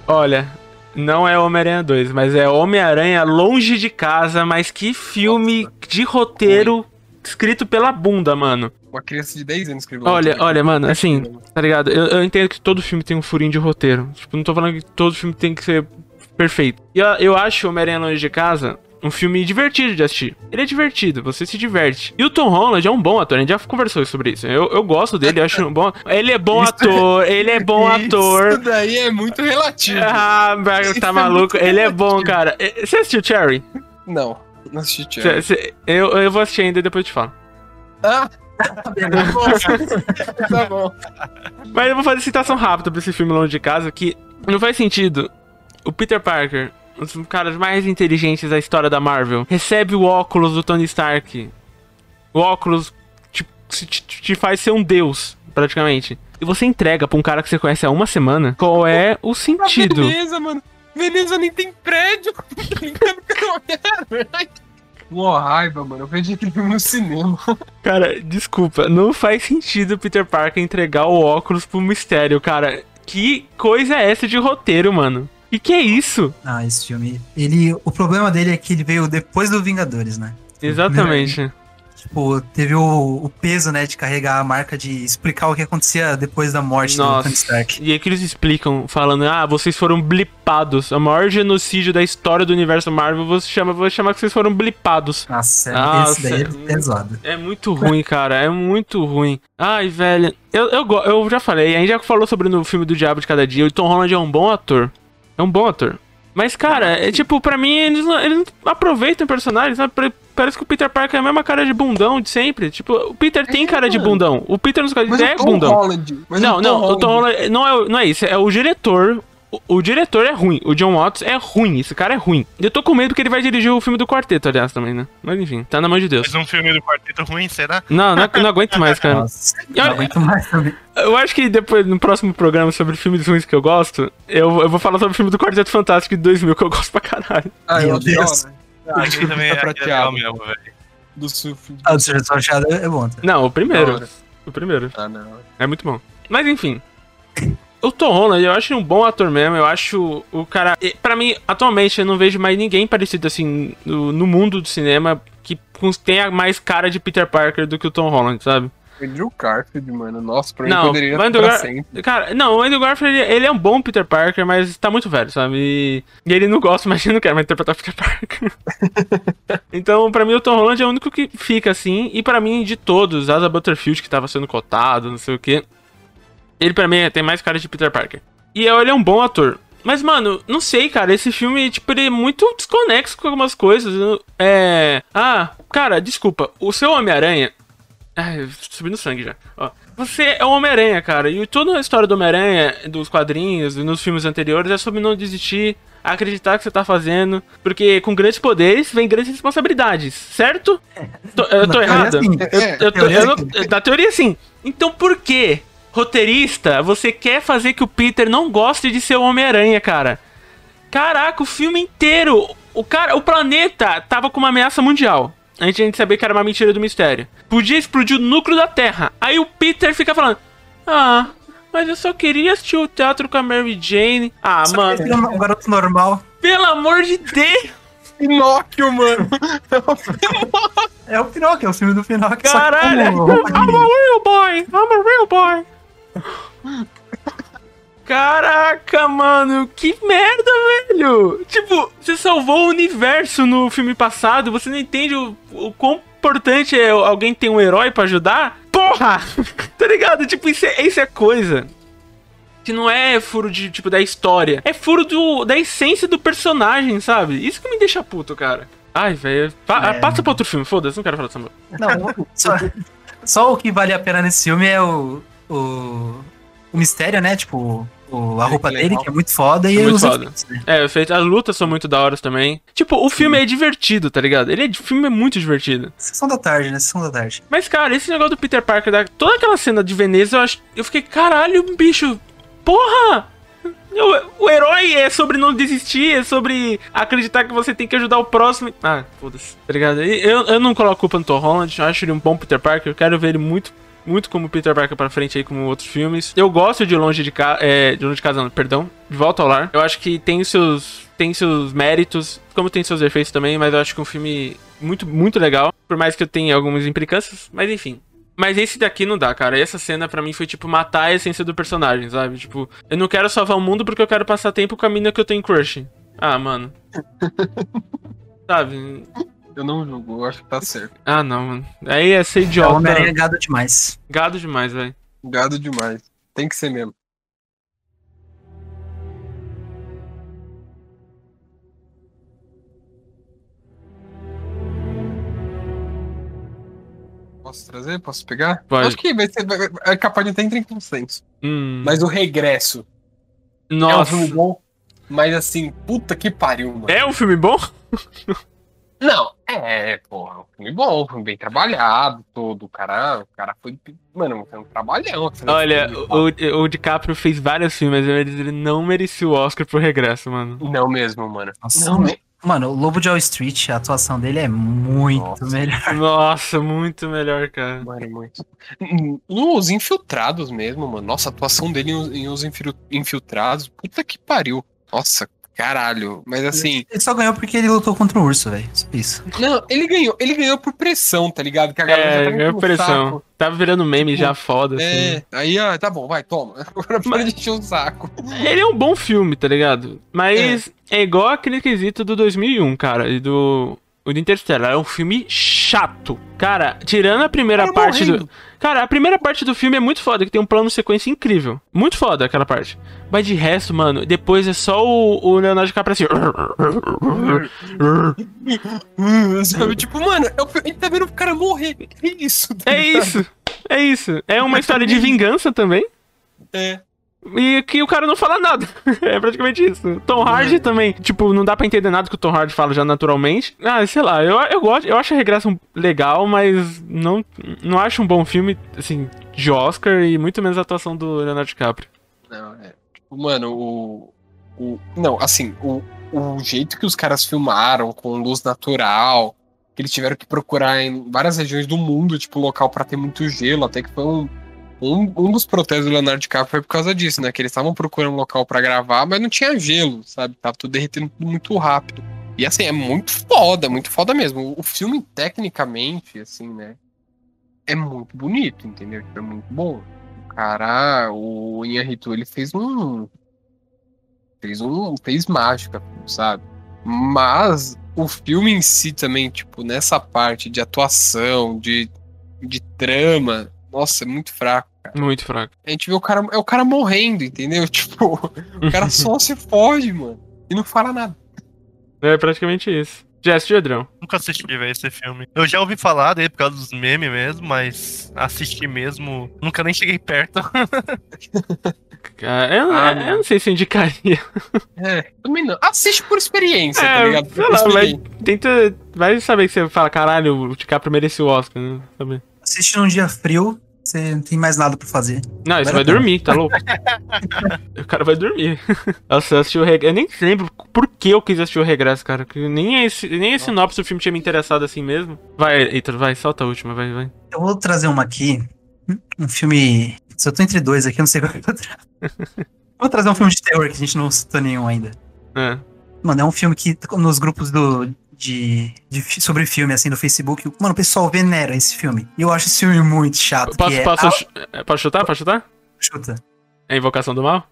Olha, não é Homem-Aranha 2, mas é Homem-Aranha Longe de Casa, mas que filme de roteiro escrito pela bunda, mano. Uma criança de 10 anos escreveu. Olha, aquilo. olha, mano, assim, tá ligado? Eu, eu entendo que todo filme tem um furinho de roteiro. Tipo, não tô falando que todo filme tem que ser perfeito. E eu, eu acho Homem-Aranha Longe de Casa um filme divertido de assistir. Ele é divertido, você se diverte. E o Tom Holland é um bom ator, a gente já conversou sobre isso. Eu, eu gosto dele, eu acho um bom. Ele é bom Isso- ator, ele é bom ator. Isso daí é muito relativo. Ah, tá é maluco? muito Ele é bom, relativo. cara. Você assistiu Cherry? Não, não assisti Cê- Cherry. cê- eu, eu vou assistir ainda e depois eu te falo. Ah! tá bom. Mas eu vou fazer citação rápida pra esse filme Longe de Casa, que não faz sentido. O Peter Parker, um dos caras mais inteligentes da história da Marvel, recebe o óculos do Tony Stark. O óculos te, te, te faz ser um deus, praticamente. E você entrega pra um cara que você conhece há uma semana, qual é o sentido? Beleza, mano. Veneza nem tem prédio. Uma raiva, mano. Eu vejo aquele filme no cinema. Cara, desculpa, não faz sentido o Peter Parker entregar o óculos pro mistério, cara. Que coisa é essa de roteiro, mano? E que é isso? Ah, esse filme. Ele. O problema dele é que ele veio depois do Vingadores, né? Exatamente. Tipo, teve o, o peso, né, de carregar a marca de explicar o que acontecia depois da morte do Nossa. Tony Stark. E aí que eles explicam, falando, ah, vocês foram blipados. O maior genocídio da história do universo Marvel, você chama, vou chamar que vocês foram blipados. Nossa, Nossa. esse daí é pesado. É muito ruim, cara. É muito ruim. Ai, velho. Eu, eu, eu já falei, a gente já falou sobre no filme do Diabo de Cada Dia. O Tom Holland é um bom ator. É um bom ator. Mas, cara, é tipo, pra mim, eles não, eles não aproveitam o personagem, sabe? Parece que o Peter Parker é a mesma cara de bundão de sempre. Tipo, o Peter tem cara de bundão. O Peter nos quadrinhos é o Tom bundão. Holland. Mas não, o não, Tom o Tom Holland não é, não é isso, é o diretor. O, diretor é ruim, o John Watts é ruim, esse cara é ruim. Eu tô com medo que ele vai dirigir o filme do quarteto, aliás, também, né? Mas enfim, tá na mão de Deus. Mais um filme do quarteto ruim, será? Não, não, não aguento mais, cara. Nossa, E olha- não aguento mais também. Eu acho que depois, no próximo programa sobre filmes ruins que eu gosto, eu, eu vou falar sobre o filme do Quarteto Fantástico de 2000 que eu gosto pra caralho. Ah, eu Meu Deus. né? Ah, aquele também é, Tá é legal prateado. mesmo, velho. Do surf. Ah, o Senhor Salteado é bom, tá? Não, o primeiro. O primeiro. Ah, não. É muito bom. Mas enfim. O Tom Holland, eu acho um bom ator mesmo. Eu acho o cara. Pra mim, atualmente, eu não vejo mais ninguém parecido assim no, no mundo do cinema que tenha mais cara de Peter Parker do que o Tom Holland, sabe? Andrew Garfield, mano. Nossa, pra mim Não, poderia Andrew pra Gar- sempre. Cara, não, o Andrew Garfield, ele, ele é um bom Peter Parker, mas tá muito velho, sabe? E, e ele não gosta, mas ele não quer mais interpretar o Peter Parker. então, pra mim, o Tom Holland é o único que fica assim. E pra mim, de todos, Asa Butterfield, que tava sendo cotado, não sei o quê. Ele, pra mim, tem mais cara de Peter Parker. E ele é um bom ator. Mas, mano, não sei, cara. Esse filme, tipo, ele é muito desconexo com algumas coisas. É. Ah, cara, desculpa. O seu Homem-Aranha. Ai, subindo sangue já. Ó, você é o Homem-Aranha, cara. E toda a história do Homem-Aranha, dos quadrinhos e nos filmes anteriores, é sobre não desistir, acreditar que você tá fazendo. Porque com grandes poderes vem grandes responsabilidades, certo? Tô- eu tô teoria, errado? sim. Eu, eu tô, Teoria, eu não- sim. da teoria, sim. Então por que, roteirista, você quer fazer que o Peter não goste de ser o Homem-Aranha, cara? Caraca, o filme inteiro. o cara, o planeta tava com uma ameaça mundial. Antes de a gente saber que era uma mentira do mistério. Podia explodir o núcleo da Terra. Aí o Peter fica falando: Ah, mas eu só queria assistir o teatro com a Mary Jane. Ah, Só mano, é um garoto normal. pelo amor de Deus! Pinóquio, mano. É o Pinóquio, é o filme do Pinóquio. Caralho! I'm a real boy! I'm a real boy! Caraca, mano, que merda, velho! Tipo, você salvou o universo no filme passado, você não entende o, o quão importante é alguém ter um herói pra ajudar? Porra! tá ligado? Tipo, isso é, isso é coisa. Que não é furo de, tipo, da história. É furo do, da essência do personagem, sabe? Isso que me deixa puto, cara. Ai, velho. pa- É. Passa pra outro filme, foda-se, não quero falar dessa. Não, só, só o que vale a pena nesse filme é o, o, o mistério, né? Tipo, o, a roupa que dele, que é muito foda, e É muito os foda. efeitos, né? É, as lutas são muito da hora também. Tipo, o filme é divertido, tá ligado? Ele é, o filme é muito divertido. Sessão da tarde, né? Sessão da tarde. Mas, cara, esse negócio do Peter Parker, da, toda aquela cena de Veneza, eu acho. Eu fiquei, caralho, bicho, porra! O, o herói é sobre não desistir, é sobre acreditar que você tem que ajudar o próximo. Ah, foda-se, tá ligado? E Eu, eu não coloco culpa no Tom Holland, eu acho ele um bom Peter Parker, eu quero ver ele muito. Muito como Peter Parker pra frente aí, como outros filmes. Eu gosto de Longe de Casa. É, de Longe de Casa, não, perdão. De Volta ao Lar. Eu acho que tem seus. Tem seus méritos, como tem seus defeitos também, mas eu acho que é um filme muito, muito legal. Por mais que eu tenha algumas implicâncias, mas enfim. Mas esse daqui não dá, cara. Essa cena pra mim foi tipo matar a essência do personagem, sabe? Tipo, eu não quero salvar o mundo porque eu quero passar tempo com a mina que eu tenho crush. Ah, mano. sabe? Eu não julgo, eu acho que tá certo. Ah, não, mano. Aí é ser É o idiota. Homem-Aranha é gado demais. Gado demais, velho. Gado demais. Tem que ser mesmo. Posso trazer? Posso pegar? Pode. Acho que vai ser, vai- é capaz de até entrar em consenso. Hum. Mas o Regresso é um Nossa. filme bom, mas assim, puta que pariu, mano. É um filme bom? Não, é, porra, um filme bom, um filme bem trabalhado, todo. O cara, o cara foi, mano, foi um trabalhão. fazer Olha, o, o DiCaprio fez vários filmes, mas ele não merecia o Oscar por regresso, mano. Não mesmo, mano. Nossa, Não, mano, mano, o Lobo de Wall Street, a atuação dele é muito Nossa. melhor. Nossa, muito melhor, cara. Mano, muito. Nos infiltrados mesmo, mano. Nossa, a atuação dele em, Os Infil- Infiltrados, puta que pariu. Nossa, caralho. Mas assim, Ele só ganhou porque ele lutou contra o urso, velho. Isso. não, ele ganhou, ele ganhou por pressão, tá ligado? Que a galera já É, tava ganhou enchendo o pressão. saco. Tava virando meme já foda, assim. É, aí, ah, tá bom, vai, toma. Agora para de encher o saco. Ele é um bom filme, tá ligado? Mas é, igual aquele quesito do 2001, cara, e do. O do Interstellar. É um filme chato. Cara, tirando a primeira Cara parte do. morrendo. Cara, a primeira parte do filme é muito foda, que tem um plano sequência incrível. Muito foda aquela parte. Mas de resto, mano, depois é só o, o Leonardo DiCaprio assim. Sabe? Tipo, mano, é ele tá vendo o cara morrer. É isso. tá É isso. É isso. É uma história de vingança também. É. E que o cara não fala nada. É praticamente isso. Tom Hardy também. Tipo, não dá pra entender nada que o Tom Hardy fala já naturalmente. Ah, sei lá, eu, eu gosto, eu acho a regressão legal, mas não, não acho um bom filme, assim, de Oscar e muito menos a atuação do Leonardo DiCaprio. Não, é. Tipo, mano, o. o não, assim, o, o jeito que os caras filmaram com luz natural, que eles tiveram que procurar em várias regiões do mundo, tipo, local pra ter muito gelo, até que foi um. Um, um dos protestos do Leonardo DiCaprio foi por causa disso, né? Que eles estavam procurando um local pra gravar, mas não tinha gelo, sabe? Tava tudo derretendo tudo muito rápido. E assim, é muito foda, muito foda mesmo. O filme, tecnicamente, assim, né? É muito bonito, entendeu? Tipo, É muito bom. O cara, o Inharritu, ele fez um. Fez um. Fez mágica, sabe? Mas o filme em si também, tipo, nessa parte de atuação, de, de trama, nossa, é muito fraco. Muito fraco. A gente vê o cara, é o cara morrendo, entendeu? Tipo, o cara só se foge, mano. E não fala nada. É praticamente isso. Já assistiu, Adrão? Nunca assisti, velho, esse filme. Eu já ouvi falar dele por causa dos memes mesmo, mas assistir mesmo, nunca nem cheguei perto. Cara, eu, Ah, eu não sei se indicaria. É, também não. Assiste por experiência, tá É, ligado? sei lá, vai, tenta. Vai saber que você fala, caralho, o DiCaprio merecia o Oscar, né? Sabe? Assiste num dia frio, você não tem mais nada pra fazer. Não, Agora vai tá. dormir, tá louco? o cara vai dormir. Nossa, eu assisti o regresso. Eu nem lembro por que eu quis assistir o regresso, cara. Que nem esse, nem esse sinopse do filme tinha me interessado assim mesmo. Vai, Heitor, vai, solta a última, vai, vai. Eu vou trazer uma aqui. Um filme. Se eu tô entre dois aqui, eu não sei qual que eu vou trazer. Vou trazer um filme de terror que a gente não citou nenhum ainda. É. Mano, é um filme que nos grupos do. De, de sobre filme, assim, no Facebook, mano, o pessoal venera esse filme. E eu acho esse filme muito chato. Posso, que é posso, a- é, posso chutar? Posso chutar? Chuta. É Invocação do Mal?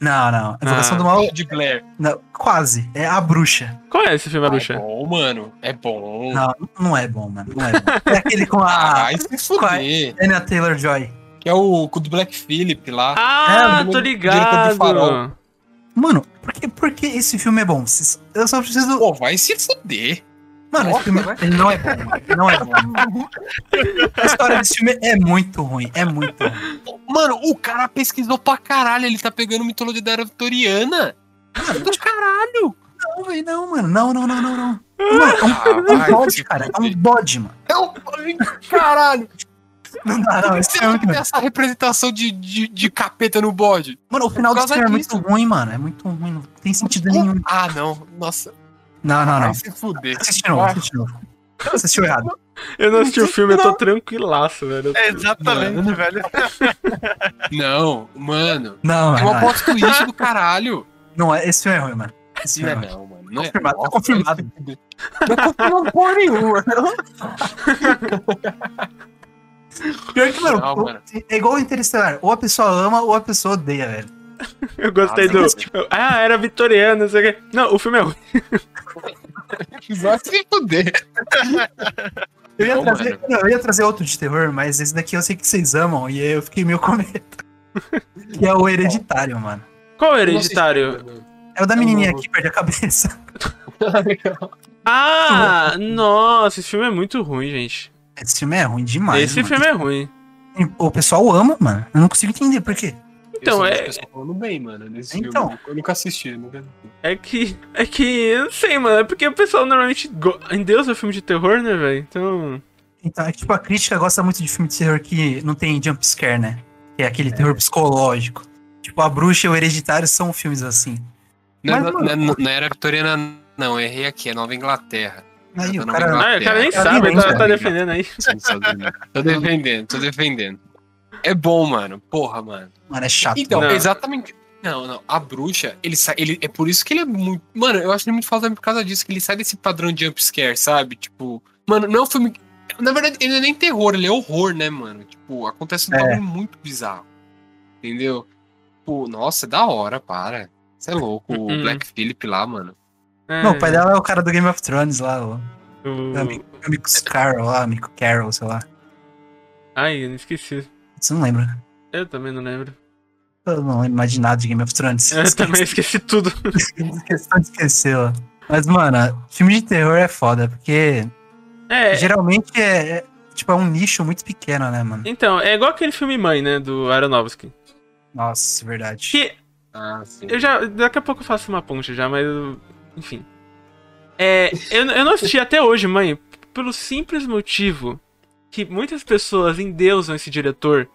Não, não. Invocação Ah. do Mal. De Blair. Não, quase. É a bruxa. Qual é esse filme, a Ah, bruxa? É bom, mano. É bom. Não, não é bom, mano. Não é bom. É aquele com a Ai, se fuder. Anya Taylor Joy. Que é o o do Black Phillip lá. Ah, É, tô ligado. Mano, por que, por que esse filme é bom? Eu só preciso. Pô, vai se fuder. Mano, esse filme ele não é bom. não é bom. A história desse filme é muito ruim. É muito ruim. Mano, o cara pesquisou pra caralho. Ele tá pegando mitologia da era vitoriana. Mano, do caralho. Não, velho, não, mano. Não, não, não, não, não. Mano, é um, Ah, é um vai bode, cara. É um bode, mano. Eu, caralho. Não dá, não. Esse Você filme é não muito tem essa representação de, de, de capeta no bode. Mano, o final causa filme é muito ruim, mano. É muito ruim. Não tem sentido nenhum. Ah, não. Nossa. Não, não, não. Vai se fuder. Assiste de novo, assiste de novo. Você assistiu errado. Eu não assisti o filme, eu tô tranquilaço, velho. É exatamente, velho. Não, mano. Não, É não, uma plot twist do caralho. não, é- esse filme é ruim, mano. Esse Não filme é é ruim. não, mano. Não é. Confirmado, tá Nossa, confirmado. fuder. Não é confirmado porra nenhuma. Pior que, mano, Não, o- mano. é igual o Interestelar. Ou a pessoa ama ou a pessoa odeia, velho. Eu gostei Ah, do. não. Ah, era vitoriano, não sei o quê. Não, o filme é ruim. Vai se fuder. Eu ia, Não, trazer, não, eu ia trazer outro de terror, mas esse daqui eu sei que vocês amam e eu fiquei meio com medo. que é o Hereditário, mano. Qual é o hereditário? É o da menininha que perde a cabeça. Ah, nossa, esse filme é muito ruim, gente. Esse filme é ruim demais. esse mano. filme é ruim. O pessoal ama, mano. Eu não consigo entender por quê. Então, é- Eu falando bem, mano, nesse Então. filme. Eu nunca assisti, eu nunca assisti. É que. É que. Eu não sei, mano. É porque o pessoal normalmente. Go... Em Deus é filme de terror, né, velho? Então. Então, é que, tipo, a crítica gosta muito de filme de terror que não tem jump scare, né? Que é aquele terror psicológico. Tipo, A Bruxa e o Hereditário são filmes assim. Não, Mas, não, mano, não, não era vitoriana, não. Errei aqui, é Nova Inglaterra. Aí Tá o na cara... Ah, o cara nem É sabe, ele tá, violência, tá né? defendendo aí. Tô defendendo, tô defendendo. É bom, mano. Porra, mano. Mano, é chato. Então, Não. exatamente. Não, não. A bruxa, ele sai. Ele, é por isso que ele é muito. Mano, eu acho ele muito falta por causa disso, que ele sai desse padrão de jumpscare, sabe? Tipo. Mano, não é um filme. Na verdade, ele não é nem terror, ele é horror, né, mano? Tipo, acontece um É. bagulho muito bizarro. Entendeu? Tipo, nossa, é da hora, para. Você é louco. O Uhum. Black Phillip lá, mano. É, Não, o pai dela é o cara do Game of Thrones lá, o o- amigo, amigo Carol lá, amigo Carol, sei lá. Ai, eu esqueci. Você não lembra? Eu também não lembro. Eu não lembro mais de nada de Game of Thrones. Eu também esqueci tudo. Questão de esquecer, ó. Mas, mano, filme de terror é foda, porque É, geralmente é, é, tipo, é um nicho muito pequeno, né, mano? então, é igual aquele filme Mãe, né, do Aronofsky. Nossa, verdade. Que Ah, sim. eu já, daqui a pouco eu faço uma ponte já, mas, eu- enfim. É, eu, eu não assisti até hoje, Mãe, pelo simples motivo que muitas pessoas endeusam esse diretor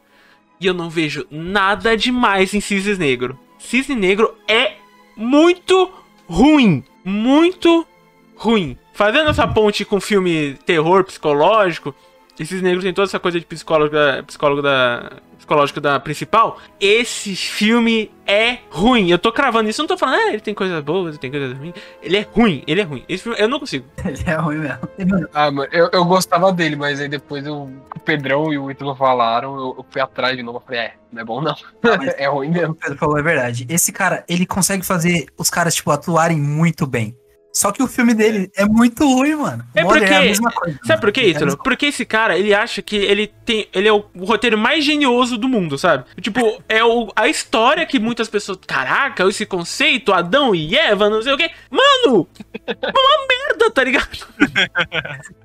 e eu não vejo nada demais em Cisne Negro. Cisne Negro é muito ruim. Muito ruim. Fazendo essa ponte com filme terror psicológico, esses negros tem toda essa coisa de psicólogo da, psicólogo da, psicológico da principal. Esse filme é ruim. Eu tô cravando isso, não tô falando, ah, ele tem coisas boas, ele tem coisas ruins. Ele é ruim, ele é ruim. Esse filme, eu não consigo. Ele é ruim mesmo. Ah, mano, eu, eu gostava dele, mas aí depois eu, o Pedrão e o Ítalo falaram, eu, eu fui atrás de novo, eu falei, é, não é bom não. mas- é ruim o mesmo. Pedro falou é verdade. Esse cara, ele consegue fazer os caras, tipo, atuarem muito bem. Só que o filme dele é muito ruim, mano. É porque- a mesma coisa. Sabe por quê, mano. É Ítalo? mesma- Porque esse cara, ele acha que ele tem. Ele é o, o roteiro mais genioso do mundo, sabe? Tipo, é o, a história que muitas pessoas. Caraca, esse conceito, Adão e Eva, não sei o quê. Mano! É uma merda, tá ligado?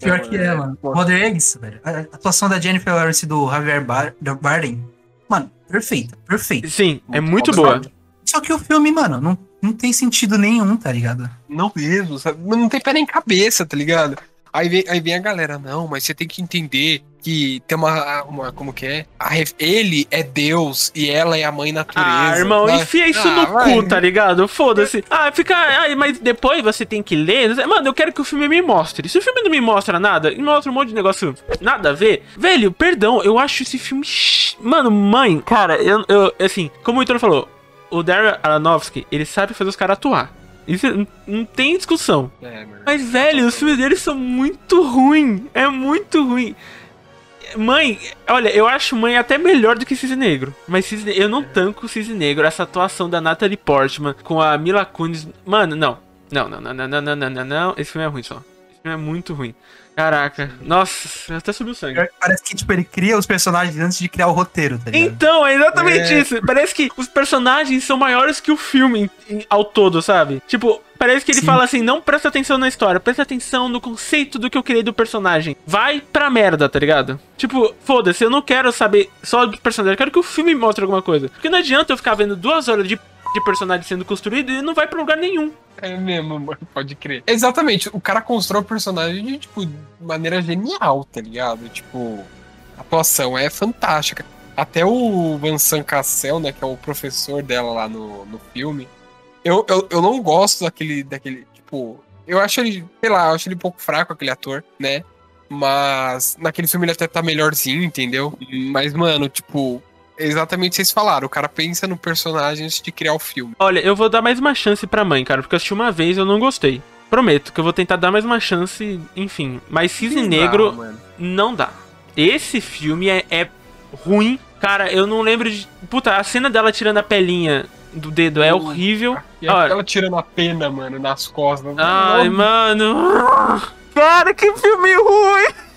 Pior que é, mano. Mother Eggs, velho. A atuação da Jennifer Lawrence e do Javier Bar Bardem. Mano, perfeita, perfeita. Sim, é Muito muito foda, boa. Só que o filme, mano, não, não tem sentido nenhum, tá ligado? Não mesmo, sabe? Não tem pé nem cabeça, tá ligado? Aí vem, aí vem a galera, não, mas você tem que entender que tem uma. uma como que é? A ele é Deus e ela é a mãe natureza. Ah, irmão, Vai- enfia isso Ah, no vai. cu, tá ligado? Foda-se. Ah, fica. Ai, mas depois você tem que ler. Mano, eu quero que o filme me mostre. Se o filme não me mostra nada, e mostra um monte de negócio nada a ver. Velho, perdão, eu acho esse filme. Mano, mãe, cara, eu, eu assim, como o Heitor falou, o Darren Aronofsky, ele sabe fazer os caras atuar. Isso não tem discussão. É, é Mas, velho, os filmes deles são muito ruins. É muito ruim. Mãe, olha, eu acho Mãe até melhor do que Cisne Negro. Mas Cisne, eu não é. tanco Cisne Negro. Essa atuação da Natalie Portman com a Mila Kunis. Mano, não. Não, não, não, não, não, não, não, não. Esse filme é ruim só. Esse filme é muito ruim. Caraca. Nossa, até subiu sangue. Parece que, tipo, ele cria os personagens antes de criar o roteiro, tá ligado? Então, é exatamente É. isso. Parece que os personagens são maiores que o filme em- em- ao todo, sabe? Tipo, parece que ele Sim. fala assim: não presta atenção na história, presta atenção no conceito do que eu criei do personagem. Vai pra merda, tá ligado? Tipo, foda-se, eu não quero saber só do personagem, eu quero que o filme mostre alguma coisa. Porque não adianta eu ficar vendo duas horas de, de personagem sendo construído e não vai pra lugar nenhum. É mesmo, pode crer. Exatamente, o cara constrói o personagem de, tipo, maneira genial, tá ligado? Tipo, a atuação é fantástica. Até o Vincent Cassel, né, que é o professor dela lá no, no filme, eu, eu, eu não gosto daquele, daquele, tipo, eu acho ele, sei lá, eu acho ele um pouco fraco, aquele ator, né? Mas naquele filme ele até tá melhorzinho, entendeu? Mas, mano, tipo, exatamente o que vocês falaram, o cara pensa no personagem antes de criar o filme. Olha, eu vou dar mais uma chance pra mãe, cara, porque eu assisti uma vez e eu não gostei. Prometo que eu vou tentar dar mais uma chance, enfim. Mas Cisne Negro. mano. não dá. Esse filme é, é ruim. Cara, eu não lembro de. Puta, a cena dela tirando a pelinha do dedo é horrível. E Olha, ela tirando a pena, mano, nas costas. ai, mano. Cara, que filme ruim!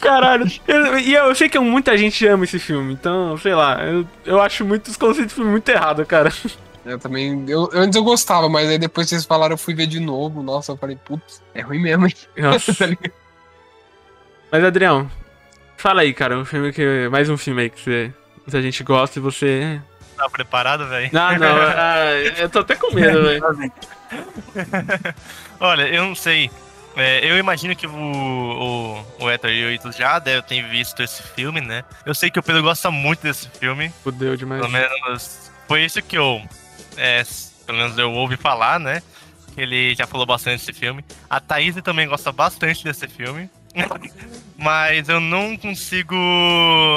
Caralho. Eu- E eu, sei que muita gente ama esse filme, então, sei lá. Eu, eu acho muitos conceitos do filme muito errado, cara. Eu também. Eu, antes eu gostava, mas aí depois vocês falaram, eu fui ver de novo. Nossa, eu falei, putz, é ruim mesmo, hein? Nossa. Tá ligado? Mas, Adrião, fala aí, cara. Um filme que. Mais um filme aí que você. Se a gente gosta e você. Tá preparado, velho? Ah, não. ah, eu tô até com medo, velho. Olha, eu não sei. É, eu imagino que o, o, o Héctor e o já devem ter visto esse filme, né? Eu sei que o Pedro gosta muito desse filme. Fudeu demais. Pelo menos foi isso que eu. é, pelo menos eu ouvi falar, né? Ele já falou bastante desse filme. A Thaís também gosta bastante desse filme. Mas eu não consigo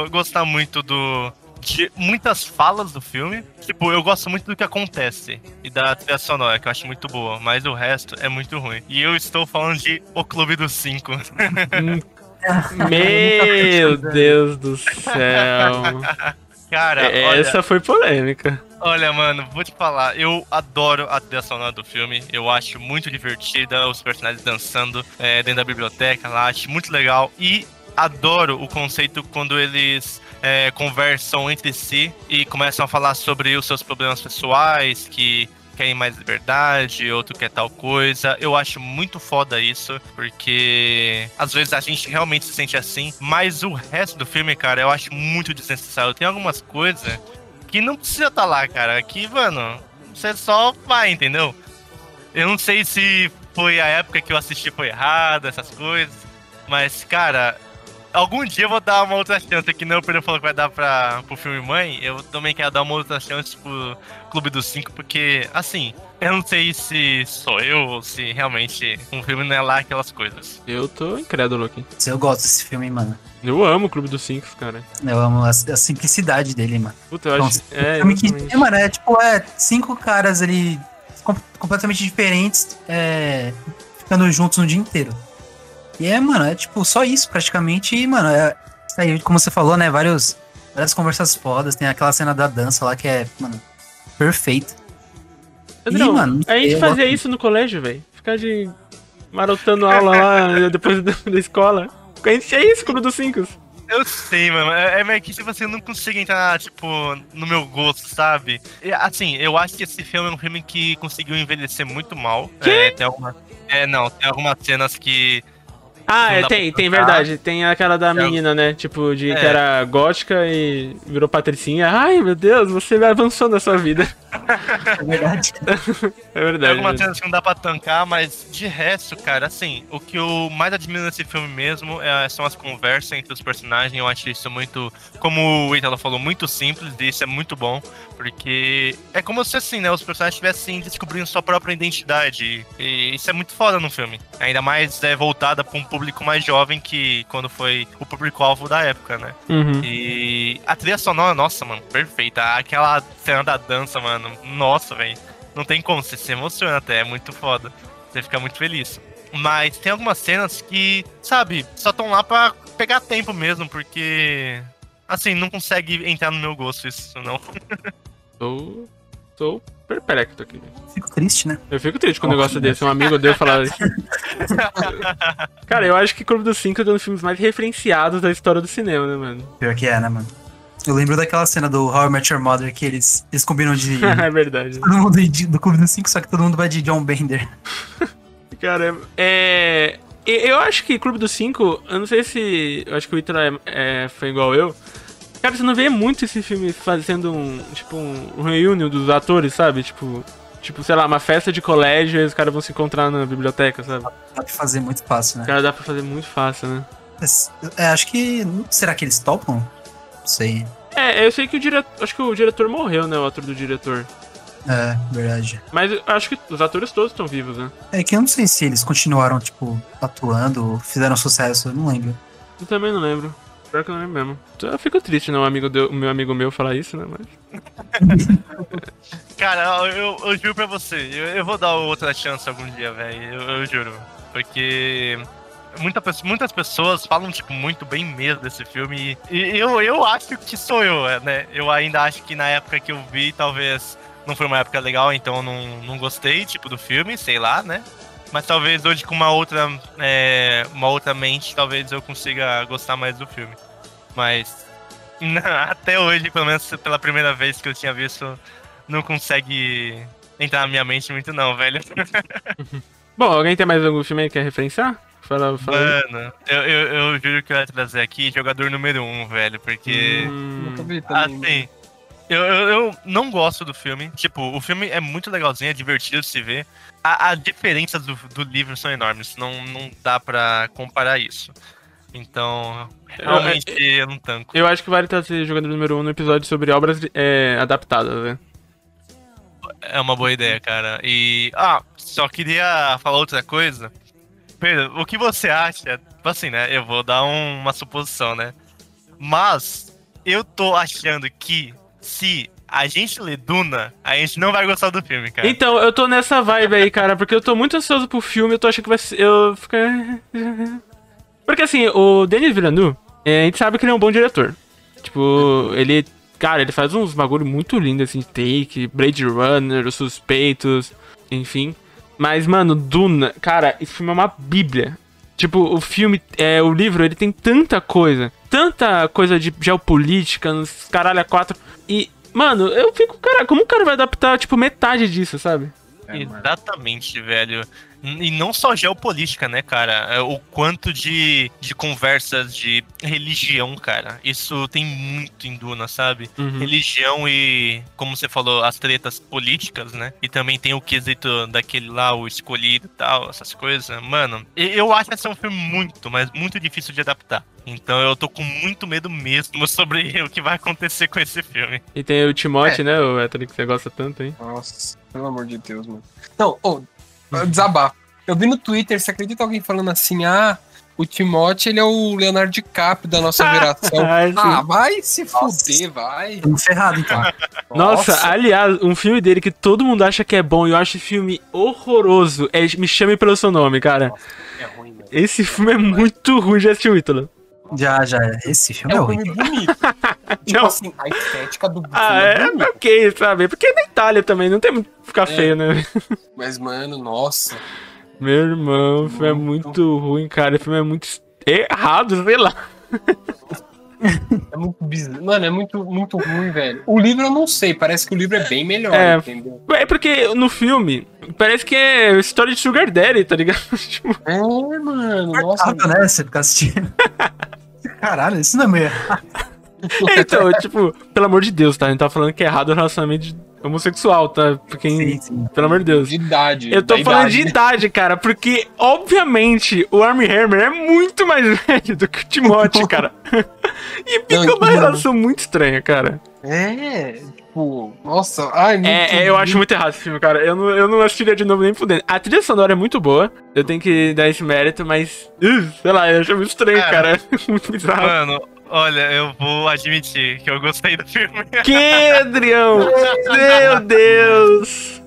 gostar muito do. De muitas falas do filme. Tipo, eu gosto muito do que acontece. E da trilha sonora, que eu acho muito boa. Mas o resto é muito ruim. E eu estou falando de O Clube dos Cinco. Meu Deus do céu. Cara, É, olha, Essa foi polêmica. Olha, mano, vou te falar, eu adoro a trilha sonora do filme, eu acho muito divertida, os personagens dançando é, dentro da biblioteca lá, acho muito legal e adoro o conceito quando eles é, conversam entre si e começam a falar sobre os seus problemas pessoais, que querem mais liberdade, outro quer tal coisa. Eu acho muito foda isso, porque às vezes a gente realmente se sente assim, mas o resto do filme, cara, eu acho muito desnecessário. Tem algumas coisas que não precisa estar lá, cara. Que, mano, você só vai, entendeu? Eu não sei se foi a época que eu assisti foi errado, essas coisas. Mas, cara, algum dia eu vou dar uma outra chance, que não o Pedro falou que vai dar pra, pro filme Mãe. Eu também quero dar uma outra chance pro Clube dos Cinco, porque, assim, eu não sei se sou eu ou se realmente um filme não é lá aquelas coisas. Eu tô incrédulo aqui. Eu gosto desse filme, mano. Eu amo o Clube dos Cinco, cara. Eu amo a, a simplicidade dele, mano. Puta, eu Então, acho. É, filme que, é, mano, é tipo, é cinco caras ali com- completamente diferentes, é, ficando juntos no dia inteiro. E é, mano, é tipo só isso praticamente. E, mano, é, isso aí, como você falou, né? Vários, várias conversas fodas. Tem aquela cena da dança lá que é, mano, perfeita. Adrião, Ih, mano, a gente fazia gosto- isso no colégio, velho. Ficar de marotando aula lá depois da, da escola. A gente é isso, Clube dos Cinco. Eu sei, mano. É, é meio que tipo assim, eu não consigo entrar, tipo, no meu gosto, sabe? E, assim, eu acho que esse filme é um filme que conseguiu envelhecer muito mal. É, tem alguma... é, não, tem algumas cenas que. Ah, é, tem, tem, verdade. Tem aquela da É. menina, né? Tipo, de que É. era gótica e virou patricinha. Ai, meu Deus, você avançou na sua vida. É verdade. É Tem verdade. algumas né? que não dá pra tancar, mas de resto, cara, assim, o que eu mais admiro nesse filme mesmo é- são as conversas entre os personagens. Eu acho isso muito, como o Italo falou, muito simples, e isso é muito bom, porque é como se assim, né, os personagens estivessem descobrindo sua própria identidade. E isso é muito foda no filme. Ainda mais é voltada pra um público mais jovem que quando foi o público-alvo da época, né? Uhum. E a trilha sonora, nossa, mano, perfeita. Aquela cena da dança, mano, nossa, velho. Não tem como, você se emociona até, é muito foda. Você fica muito feliz. Mas tem algumas cenas que, sabe, só estão lá pra pegar tempo mesmo, porque. Assim, não consegue entrar no meu gosto isso, não. Tô. Tô perplexo aqui. Fico triste, né? Eu fico triste com um negócio desse. Um amigo deu falar isso. Cara, eu acho que Clube dos Cinco é um dos filmes mais referenciados da história do cinema, né, mano? Pior que é, né, mano? Eu lembro daquela cena do How I Met Your Mother que eles, eles combinam de. é verdade. todo mundo de- do Clube dos Cinco, só que todo mundo vai de John Bender. Cara, é. e- Eu acho que Clube dos Cinco, eu não sei se. Eu acho que o Ítalo é, é, foi igual eu. Cara, você não vê muito esse filme fazendo um. Tipo, um, reunion dos atores, sabe? Tipo. Tipo, sei lá, uma festa de colégio e os caras vão se encontrar na biblioteca, sabe? Dá pra fazer muito fácil, né? Cara, dá pra fazer muito fácil, né? Mas, é, acho que. Será que eles topam? Não sei. É, eu sei que o diretor. Acho que o diretor morreu, né? O ator do diretor. É, verdade. Mas eu acho que os atores todos estão vivos, né? É que eu não sei se eles continuaram, tipo, atuando, fizeram sucesso, eu não lembro. Eu também não lembro. Pior que eu não lembro mesmo. Então, Eu fico triste, né? Um amigo deu, meu amigo meu falar isso, né? Mas. Cara, eu, eu juro pra você, eu, eu vou dar outra chance algum dia, velho. Eu, eu juro. Porque. Muita, muitas pessoas falam, tipo, muito bem mesmo desse filme. E eu, eu acho que sou eu, né? Eu ainda acho que na época que eu vi, talvez não foi uma época legal, então eu não, não gostei, tipo, do filme, sei lá, né? Mas talvez hoje com uma outra, é, uma outra mente, talvez eu consiga gostar mais do filme. Mas até hoje, pelo menos pela primeira vez que eu tinha visto, não consegue entrar na minha mente muito não, velho. Bom, alguém tem mais algum filme aí que quer referenciar? Fala, fala. Mano, eu, eu, eu juro que eu ia trazer aqui jogador número um, velho, porque. Hum, Nunca vi também. né? Assim, eu, eu, eu não gosto do filme. Tipo, o filme é muito legalzinho, é divertido de se ver. A, a diferenças do, do livro são enormes, não, não dá pra comparar isso. Então, realmente eu não tanco. eu acho que vale trazer jogador número 1 um no episódio sobre obras é, adaptadas, né? É uma boa ideia, cara. E. Ah, só queria falar outra coisa. Pedro, o que você acha? Tipo assim, né? Eu vou dar um- uma suposição, né? Mas eu tô achando que se a gente ler Duna, a gente não vai gostar do filme, cara. Então, eu tô nessa vibe aí, cara, porque eu tô muito ansioso pro filme, eu tô achando que vai ser. Eu fico. Porque assim, o Denis Villeneuve, é, a gente sabe que ele é um bom diretor. Tipo, ele. Cara, ele faz uns bagulho muito lindo, assim, take, Blade Runner, Os Suspeitos, enfim. Mas, mano, Duna, cara, esse filme é uma bíblia. Tipo, o filme, é, o livro, ele tem tanta coisa. Tanta coisa de geopolítica, nos caralho a quatro. E, mano, eu fico, cara, como o cara vai adaptar, tipo, metade disso, sabe? Exatamente, velho. E não só geopolítica, né, cara? É O quanto de, de conversas de religião, cara. Isso tem muito em Duna, sabe? Uhum. Religião e, como você falou, as tretas políticas, né? E também tem o quesito daquele lá, o escolhido e tal, essas coisas. Mano, e- eu acho que esse é um filme muito, mas muito difícil de adaptar. Então eu tô com muito medo mesmo sobre o que vai acontecer com esse filme. E tem o Timote, É. né, o hétero que você gosta tanto, hein? Nossa, pelo amor de Deus, mano. Não, ô, desabafo. Eu vi no Twitter, você acredita alguém falando assim, ah, o Timote, ele é o Leonardo DiCaprio da nossa geração. Ah, sim. ah, vai se Nossa. fuder, vai. Tamo ferrado, então. Nossa, aliás, um filme dele que todo mundo acha que é bom e eu acho esse filme horroroso é Me Chame Pelo Seu Nome, cara. é ruim, velho. Esse filme é muito ruim, já assistiu, Ítalo? Já, já. Esse filme É é um ruim. filme bonito. tipo Não. assim, a estética do Ah, é é ok, sabe? Porque é na Itália também, não tem muito que ficar É. feio, né? Mas, mano, nossa. Meu irmão, o filme é muito ruim, cara. O filme é muito errado, sei lá. É muito bizarro. Mano, é muito, muito ruim, velho. O livro eu não sei, parece que o livro é bem melhor, É. entendeu? É porque no filme parece que é história de Sugar Daddy, tá ligado? Tipo, É, mano, nossa. Cortável, né? Você ficar assistindo. Caralho, isso não é meio. É, então, tipo, pelo amor de Deus, tá? A gente tá falando que é errado o relacionamento homossexual, tá? Porque, Sim, sim. pelo amor de Deus. De idade. Eu tô falando idade. de idade, cara, porque, obviamente, o Armie Hammer é muito mais velho do que o Timóteo, cara. E fica Não, uma relação muito estranha, cara. É, tipo, nossa, ai, muito É, é, eu acho muito errado esse filme, cara. Eu não, eu não assistiria de novo nem fudendo. A trilha sonora é muito boa, eu tenho que dar esse mérito, mas, uh, sei lá, eu acho muito estranho, É. cara. muito bizarro. Mano, olha, eu vou admitir que eu gostei do filme. Que, Adrião? Meu Deus!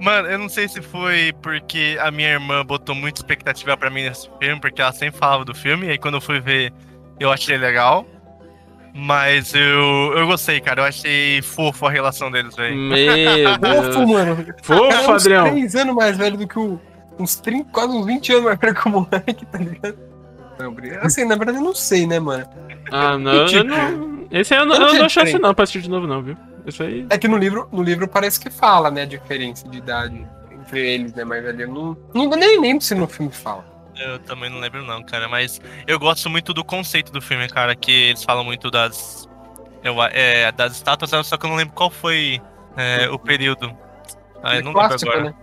Mano, eu não sei se foi porque a minha irmã botou muita expectativa pra mim nesse filme, porque ela sempre falava do filme, e aí quando eu fui ver, eu achei legal. Mas eu, eu gostei, cara. Eu achei fofo a relação deles, velho. Meu Fofo, Deus. mano. Cara, Fofo, uns Adrião. 3 anos mais velho do que o. Uns 30, quase uns 20 anos mais velho que o moleque, tá ligado? Assim, na verdade eu não sei, né, mano? Ah, não, eu Tipo, não. Esse aí eu não, eu não dou chance não pra assistir de novo, não, viu? Isso aí. É que no livro, no livro parece que fala, né, a diferença de idade entre eles, né, mas ali eu não. Não nem lembro se no filme fala. Eu também não lembro não, cara, mas eu gosto muito do conceito do filme, cara, que eles falam muito das eu, é, das estátuas, só que eu não lembro qual foi é, o período. Ah, eu não lembro clássico, agora. né?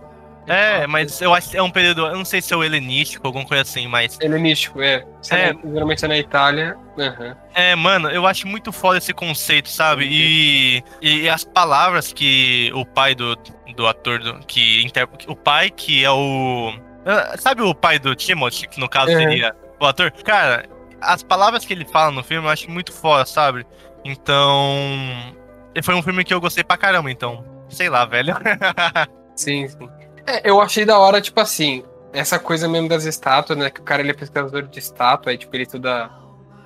É, mas eu acho que é um período, eu não sei se é o helenístico, alguma coisa assim, mas Helenístico, é. É. é. Geralmente é na Itália. aham. É, mano, eu acho muito foda esse conceito, sabe? E, e as palavras que o pai do, do ator, do, que inter... o pai que é o... ah, Sabe o pai do Timothy, que no caso Uhum. seria o ator? Cara, as palavras que ele fala no filme eu acho muito foda, sabe? Então... Foi um filme que eu gostei pra caramba, então... Sei lá, velho. Sim, sim. É, eu achei da hora, tipo assim, essa coisa mesmo das estátuas, né? Que o cara ele é pesquisador de estátua, aí tipo, ele estuda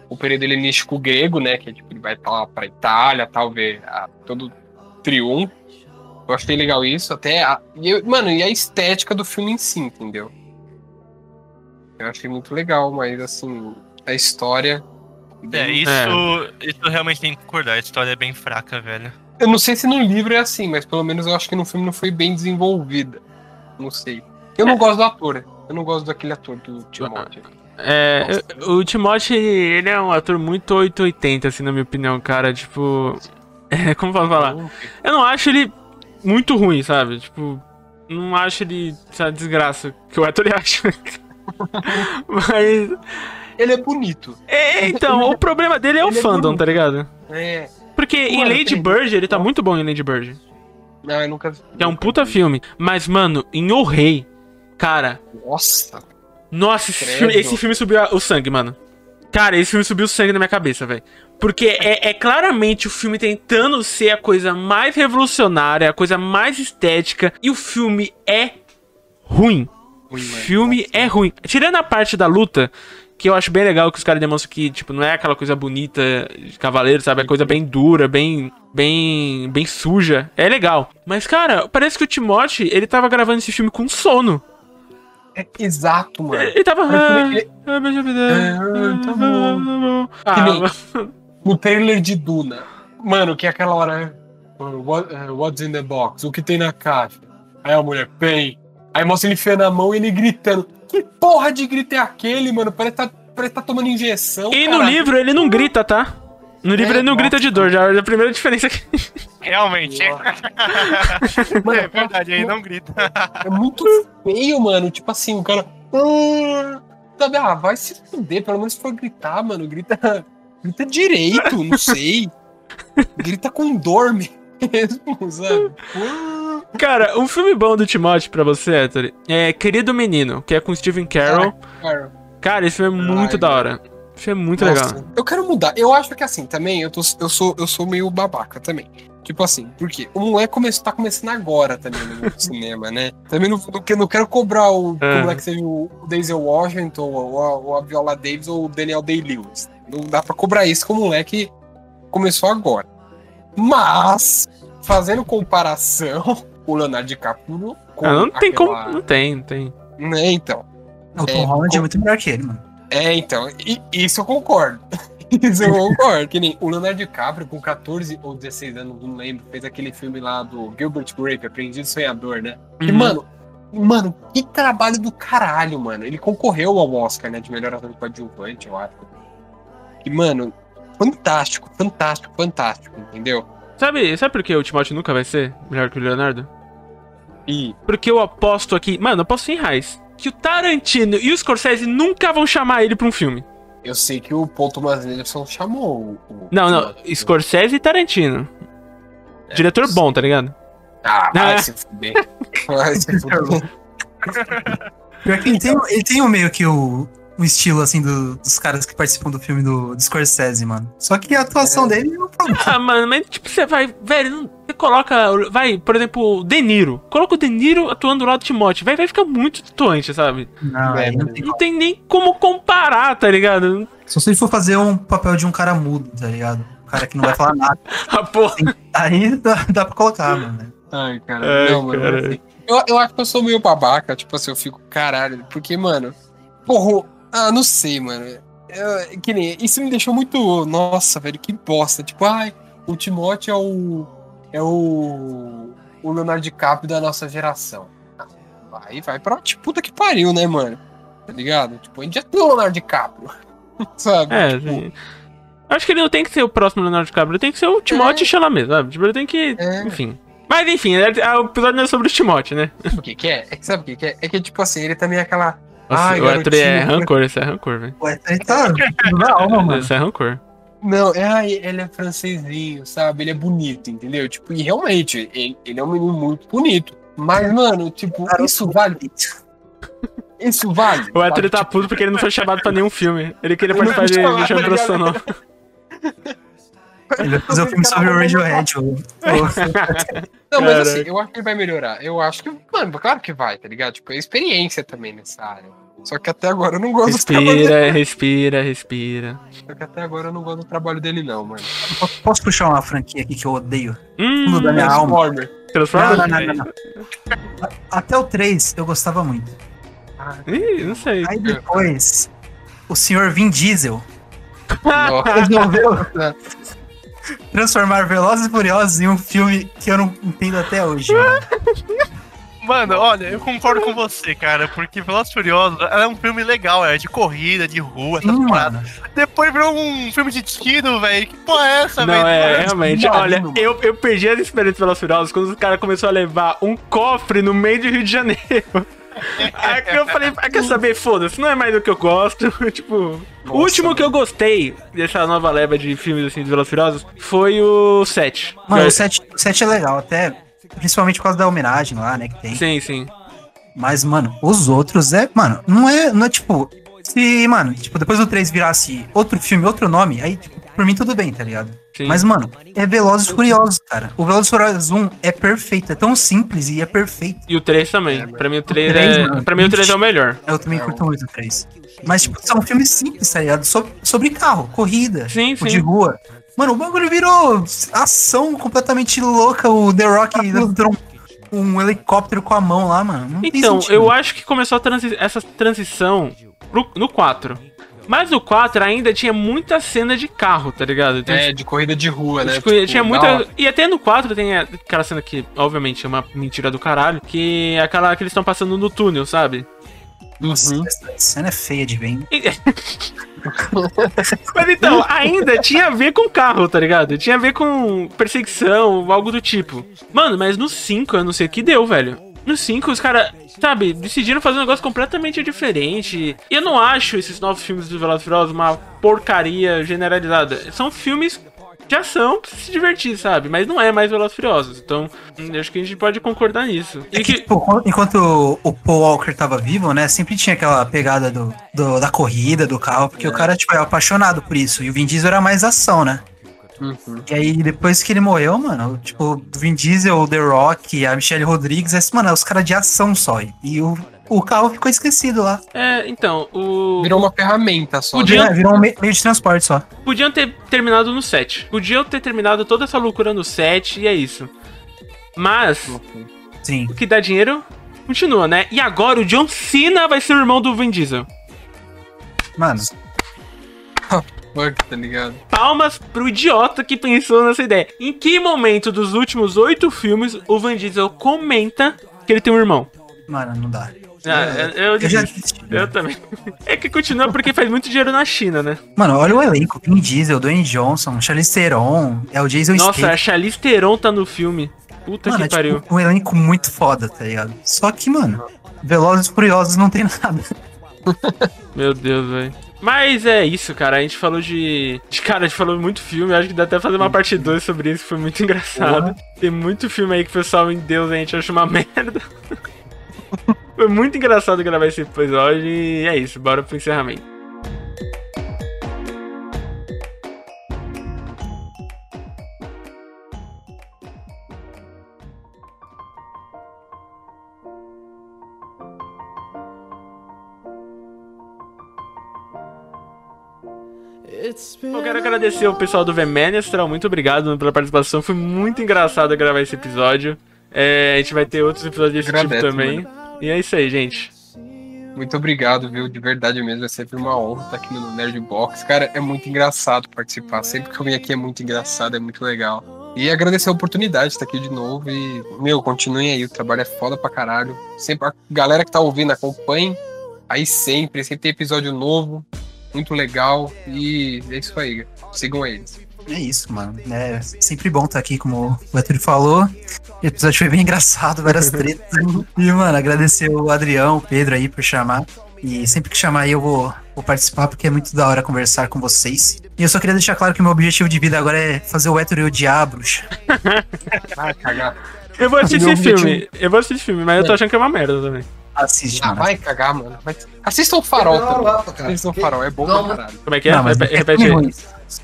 o período helenístico grego, né? Que tipo, ele vai pra lá pra Itália, tal, ver a- todo o triunfo. Eu achei legal isso, até. A, e eu- mano, e a estética do filme em si, entendeu? Eu achei muito legal, mas assim, a história. É, bem- isso, isso realmente tem que concordar, a história é bem fraca, velho. Eu não sei se no livro é assim, mas pelo menos eu acho que no filme não foi bem desenvolvida. Não sei. Eu não gosto do ator. Eu não gosto daquele ator do Timóteo. É, eu- o Timothy, ele é um ator muito 880, assim, na minha opinião, cara. Tipo. É, como posso falar? Eu não acho ele muito ruim, sabe? Tipo, não acho ele essa desgraça que o ator acha. Mas. Ele é bonito. É, então, o problema dele é o Ele é fandom, bonito. tá ligado? É. Porque em Lady Bird, ele tá muito bom em Lady Bird. Não, eu nunca. Que é um puta filme. Mas, mano, em O Rei, cara, Nossa. Nossa, esse Credo. filme, esse filme subiu o sangue, mano. Cara, esse filme subiu o sangue na minha cabeça, velho. Porque é, é claramente o filme tentando ser a coisa mais revolucionária, a coisa mais estética, e o filme é ruim. O Ruim, filme é ruim. Tirando a parte da luta, que eu acho bem legal que os caras demonstram que, tipo, não é aquela coisa bonita de cavaleiro, sabe? É coisa bem dura, bem, bem, bem suja. É legal. Mas, cara, parece que o Timothy, ele tava gravando esse filme com sono. É exato, mano. Ele tava. Mas Ah, ele- ah, beija a vida. Ah, tá bom. Ah, Que nem-. No trailer de Duna. Mano, que é aquela hora. what- uh, what's in the box? O que tem na caixa? Aí a mulher, bem. Aí mostra ele enfiando a mão e ele gritando. Que porra de grito é aquele, mano? Parece que tá, parece que tá tomando injeção. E no livro ele não grita, tá? No livro É, ele não grita de dor, já é a primeira diferença aqui. Realmente. Mano, é verdade, aí não grita. É muito feio, mano. Tipo assim, o cara. "Ah", Sabe, ah, vai se fuder. Pelo menos se for gritar, mano. Grita, grita direito, não sei. Grita com dor mesmo, sabe? Cara, um filme bom do Timothy pra você, Héctor, é Querido Menino, que é com Steven Carell. cara. Cara, esse filme é muito Ai, da hora. Esse filme é muito Nossa, legal. Eu quero mudar. Eu acho que assim, também, eu, tô, eu, sou, eu sou meio babaca também. Tipo assim, porque o moleque come, tá começando agora também no cinema, né? Também não, não, quero- não quero cobrar o, É. o moleque seja o Denzel Washington, ou a, ou a Viola Davis, ou o Daniel Day-Lewis. Não dá pra cobrar isso que o moleque começou agora. Mas, fazendo comparação, o Leonardo DiCaprio com Ah, não tem aquela- como. Não tem, não tem. Né, então. O Tom É, Holland com- é muito melhor que ele, mano. É, então, e- isso eu concordo. Isso eu concordo. Que nem o Leonardo DiCaprio, com 14 ou 16 anos, não lembro, fez aquele filme lá do Gilbert Grape, Aprendiz Sonhador, né? E, Uhum. mano, mano, que trabalho do caralho, mano. Ele concorreu ao Oscar, né, de melhor ator coadjuvante, eu acho. E, mano, fantástico, fantástico, fantástico, entendeu? Sabe, sabe por que o Timóteo nunca vai ser melhor que o Leonardo? E Porque eu aposto aqui, mano, eu aposto em reais, que o Tarantino e o Scorsese nunca vão chamar ele pra um filme. eu sei que o Paul Thomas Anderson chamou o... Não, não, o- Scorsese e Tarantino. É, Diretor bom, tá ligado? Ah, vai Ah. se fuder. Vai se fuder. Pior que ele tem, ele tem o meio que o, o estilo, assim, do- dos caras que participam do filme do, do Scorsese, mano. Só que a atuação dele é um problema. Ah, mano, mas tipo, você vai, velho, não- coloca, vai, por exemplo, o De Niro. Coloca o De Niro atuando do lado do Timóteo, vai, vai ficar muito tatuante, sabe? Não, É, não tem Não tem nem como comparar, tá ligado? Só se ele for fazer um papel de um cara mudo, tá ligado? Um cara que não vai falar nada. Ah, porra. Aí dá, dá pra colocar, mano. Ai, cara. Ai, não, mano. cara. assim, eu, eu acho que eu sou meio babaca, tipo assim, eu fico caralho. Porque, mano, porra, ah, não sei, mano. Eu- que nem, isso me deixou muito. Nossa, velho, que bosta. Tipo, ai, o Timóteo é o. É o. O Leonardo DiCaprio da nossa geração. Ah, Vai, vai pra tipo, puta que pariu, né, mano? Tá ligado? Tipo, a gente já tem o Leonardo DiCaprio. Sabe? É, Tipo, assim, Acho que ele não tem que ser o próximo Leonardo DiCaprio, ele tem que ser o Timóteo Chalamet, sabe? Tipo, ele tem que. É. Enfim. Mas enfim, é- é- o episódio não é sobre o Timóteo, né? O que, que é? é? que Sabe o que, que é? É que, tipo assim, ele também é aquela. Nossa, Ai, o Arthur é rancor, isso é rancor, velho. Ué, ele tá na alma, mano. Isso é rancor. Não, é, ele é francesinho, sabe? Ele é bonito, entendeu? Tipo, e realmente, ele, ele é um menino muito bonito. Mas, mano, tipo, Cara, isso vale. Isso vale. O sabe? tá Tipo, puto porque ele não foi chamado pra nenhum filme. Ele queria participar de Missão tá? Profissional. Ele vai fazer o filme sobre o Radiohead. Não, mas assim, eu acho que ele vai melhorar. Eu acho que, mano, claro que vai, tá ligado? Tipo, é experiência também nessa área. Só que até agora eu não gosto do trabalho dele. Respira, respira, respira. Só que até agora eu não gosto do trabalho dele, não, mano. Posso puxar uma franquia aqui que eu odeio? Hum, da minha alma. Transformer. Não, não, não, não, não. Até o 3 eu gostava muito. Ih, não sei. Aí depois, o senhor Vin Diesel resolveu transformar Velozes e Furiosos em um filme que eu não entendo até hoje. mano. Mano, olha, eu concordo com você, cara, porque Velozes e Furiosos é um filme legal, é de corrida, de rua, paradas. mano. Depois virou um filme de tiro, velho. Que porra é essa, velho? Não, é, realmente. Marino, Olha, mano. eu, eu perdi as experiências pelas Furiosas quando os caras começaram a levar um cofre no meio do Rio de Janeiro. Aí que eu falei, ah, quer saber? Foda-se, não é mais do que eu gosto. tipo, o último que eu gostei dessa nova leva de filmes assim de Velozes e Furiosos foi o 7. Mano, o 7, o 7 é legal, até principalmente por causa da homenagem lá, né, que tem. Sim, sim. Mas, mano, os outros é, mano, não é, não é tipo, se, mano, tipo, depois do 3 virasse outro filme, outro nome, aí, tipo, por mim tudo bem, tá ligado? Sim. Mas, mano, é Velozes e Furiosos, cara. O Velozes e Furiosos 1 é perfeito, é tão simples e é perfeito. E o 3 também. pra mim o 3 três, é. mano. Pra mim o 3 é o melhor. Eu também curto muito o 3. Mas, tipo, são filmes simples, tá ligado? Sobre, sobre carro, corrida, Sim, tipo, sim. de rua. Mano, o bagulho virou ação completamente louca. O The Rock entrou um, um helicóptero com a mão lá, mano. Não Então, eu acho que começou a transi- essa transição pro- no 4. Mas no 4 ainda tinha muita cena de carro, tá ligado? Então, É, de corrida de rua, né? Tipo, tinha muita. E até no 4 tem aquela cena que, obviamente, é uma mentira do caralho. Que é aquela que eles estão passando no túnel, sabe? Nossa, Uhum. essa cena é feia de? E- Mas então, ainda tinha a ver com carro, tá ligado? Tinha a ver com perseguição, algo do tipo. Mano, mas no 5 eu não sei o que deu, velho. No 5 os caras, sabe, decidiram fazer um negócio completamente diferente. E eu não acho esses novos filmes do Velozes e Furiosos uma porcaria generalizada. São filmes de ação pra se divertir, sabe? Mas não é mais Velozes Furiosos. Então, hum, acho que a gente pode concordar nisso. É E que, que, tipo, enquanto o- o Paul Walker tava vivo, né? Sempre tinha aquela pegada do, do- da corrida, do carro, porque o cara, tipo, é apaixonado por isso. E o Vin Diesel era mais ação, né? Uhum. E aí, depois que ele morreu, mano, tipo, o Vin Diesel, o The Rock, a Michelle Rodrigues, é, mano, é os caras de ação só. E o, o carro ficou esquecido lá. é, então, o. Virou uma ferramenta só. Podia- né? É, virou um me- meio de transporte só. Podiam ter terminado no 7. Podiam ter terminado toda essa loucura no 7 e é isso. Mas, Sim. o que dá dinheiro continua, né? E agora o John Cena vai ser o irmão do Vin Diesel. Mano, fuck, tá ligado? Palmas pro idiota que pensou nessa ideia. Em que momento dos últimos oito filmes o Van Diesel comenta que ele tem um irmão? Mano, não dá. Ah, eu, eu, Eu desisti. Eu também. É que continua porque faz muito dinheiro na China, né? Mano, olha o elenco. Vin Diesel, Dwayne Johnson, Charlize Theron, é o Jason Nossa, a. Charlize Theron tá no filme. Puta Mano, que é pariu. tipo um elenco muito foda, tá ligado? Só que, mano, Velozes e Furiosos não tem nada. Meu Deus, velho. Mas é isso, cara. A gente falou de... de. Cara, a gente falou muito filme. Acho que dá até fazer uma parte 2 sobre isso. Foi muito engraçado. Tem muito filme aí que o pessoal, em Deus, a gente acha uma merda. Foi muito engraçado gravar esse episódio. E é isso. Bora pro encerramento. Eu quero agradecer o pessoal do Vemenestral, muito obrigado pela participação, foi muito engraçado gravar esse episódio. É, a gente vai ter outros episódios desse Agradeço, tipo também. E é isso aí, gente. Muito obrigado, viu? De verdade mesmo, é sempre uma honra estar aqui no Nerd Box. Cara, é muito engraçado participar. Sempre que eu venho aqui é muito engraçado, é muito legal. E agradecer a oportunidade de estar aqui de novo. E, meu, continuem aí, o trabalho é foda pra caralho. Sempre a galera que tá ouvindo, acompanhe. Aí sempre, sempre tem episódio novo. Muito legal. E é isso aí. Sigam eles. É isso, mano. É sempre bom estar aqui, como o Arthur falou. O episódio foi bem engraçado, várias tretas. e, mano, agradecer o Adrião, o Pedro aí por chamar. E sempre que chamar aí eu vou, vou participar, porque é muito da hora conversar com vocês. E eu só queria deixar claro que o meu objetivo de vida agora é fazer o hétero e odiar a bruxa. Ah, cagar. Eu vou assistir filme, eu vou assistir esse filme, mas eu tô achando que é uma merda também. Assiste, Ah, mano. vai cagar, mano. Vai... Assistam o Farol. Assistam o Farol, é bom pra caralho. Como é que é? Não, é Repete filme aí.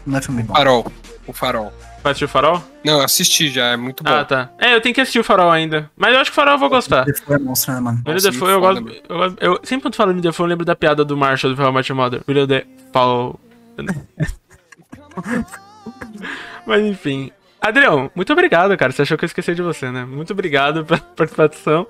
Não é filme bom. Farol. O Farol. Vai assistir o Farol? Não, eu assisti já, é muito bom. Ah, tá. É, eu tenho que assistir o Farol ainda. Mas eu acho que o Farol eu vou gostar. Defoe é monstro, né, mano? William Nossa, Defoe, eu gosto, eu gosto. Eu, sempre quando falo William Defoe, eu lembro da piada do Marshall do How Met Your Mother. William Defoe. Mas enfim. Adrião, muito obrigado, cara. Você achou que eu esqueci de você, né? Muito obrigado pela participação.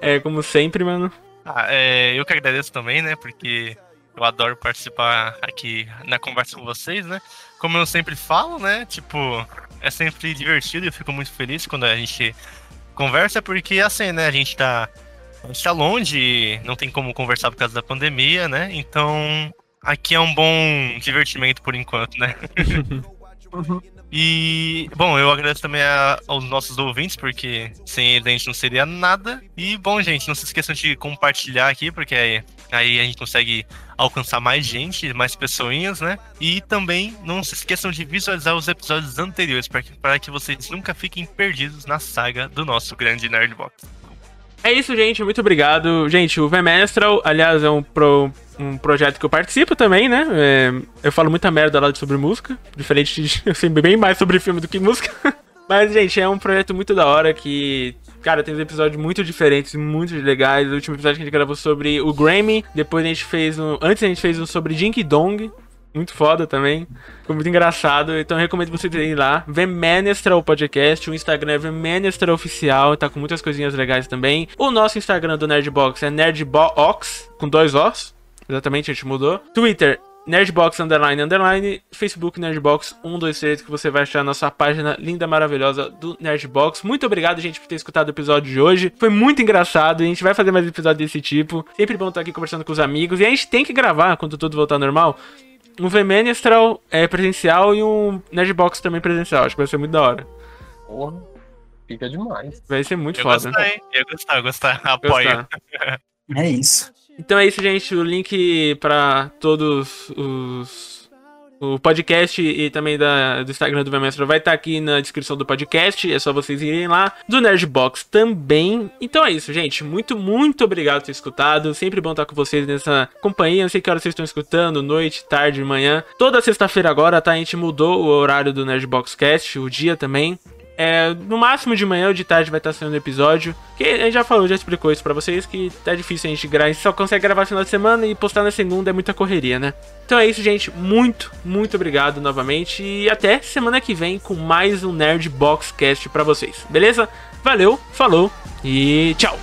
É, como sempre, mano. Ah, é, eu que agradeço também, né? Porque eu adoro participar aqui na conversa com vocês, né? Como eu sempre falo, né? Tipo, é sempre divertido e eu fico muito feliz quando a gente conversa, porque assim, né? A gente tá, a gente tá longe, não tem como conversar por causa da pandemia, né? Então, aqui é um bom divertimento por enquanto, né? E, bom, eu agradeço também a- aos nossos ouvintes, porque sem eles a gente não seria nada. E, bom, gente, não se esqueçam de compartilhar aqui, porque aí, aí a gente consegue alcançar mais gente, mais pessoinhas, né? E também não se esqueçam de visualizar os episódios anteriores, para que, para que vocês nunca fiquem perdidos na saga do nosso grande Nerdbox. É isso, gente. Muito obrigado. Gente, o Vemestral, aliás, é um, pro- um projeto que eu participo também, né? É, eu falo muita merda lá sobre música. Diferente de. Eu sei bem mais sobre filme do que música. Mas, gente, é um projeto muito da hora que. Cara, tem uns episódios muito diferentes, muito legais. O último episódio que a gente gravou sobre o Grammy. Depois a gente fez um. Antes a gente fez um sobre Dink Dong. Muito foda também. Ficou muito engraçado. Então eu recomendo vocês irem lá. Vemenestra o podcast. O Instagram é Vemenestra Oficial. Tá com muitas coisinhas legais também. O nosso Instagram do Nerdbox é Nerdbox, com dois Os. Exatamente, a gente mudou. Twitter, Nerdbox underline underline. Facebook Nerdbox 123, que você vai achar a nossa página linda, maravilhosa do Nerdbox. Muito obrigado, gente, por ter escutado o episódio de hoje. Foi muito engraçado. A gente vai fazer mais episódios desse tipo. Sempre bom estar aqui conversando com os amigos. E a gente tem que gravar quando tudo voltar ao normal um V-Menestral é, presencial e um Nerdbox também presencial. Acho que vai ser muito da hora. Porra, fica demais. Vai ser muito Eu foda. gostar, hein? Eu gostar, eu gostar. Apoio. Gostar. É isso. Então é isso, gente. O link pra todos os. O podcast e também da, do Instagram do Vemestro vai estar aqui na descrição do podcast. É só vocês irem lá. Do Nerdbox também. Então é isso, gente. Muito, muito obrigado por ter escutado. Sempre bom estar com vocês nessa companhia. Não sei que hora vocês estão escutando, noite, tarde, manhã. Toda sexta-feira agora, tá? A gente mudou o horário do Nerdbox Cast, o dia também. É, no máximo de manhã ou de tarde vai estar saindo o episódio. Que a gente já falou, já explicou isso pra vocês, que tá difícil a gente gravar. A gente só consegue gravar no final de semana e postar na segunda é muita correria, né? Então é isso, gente. Muito, muito obrigado novamente. E até semana que vem com mais um Nerd Box Cast pra vocês. Beleza? Valeu, falou e tchau!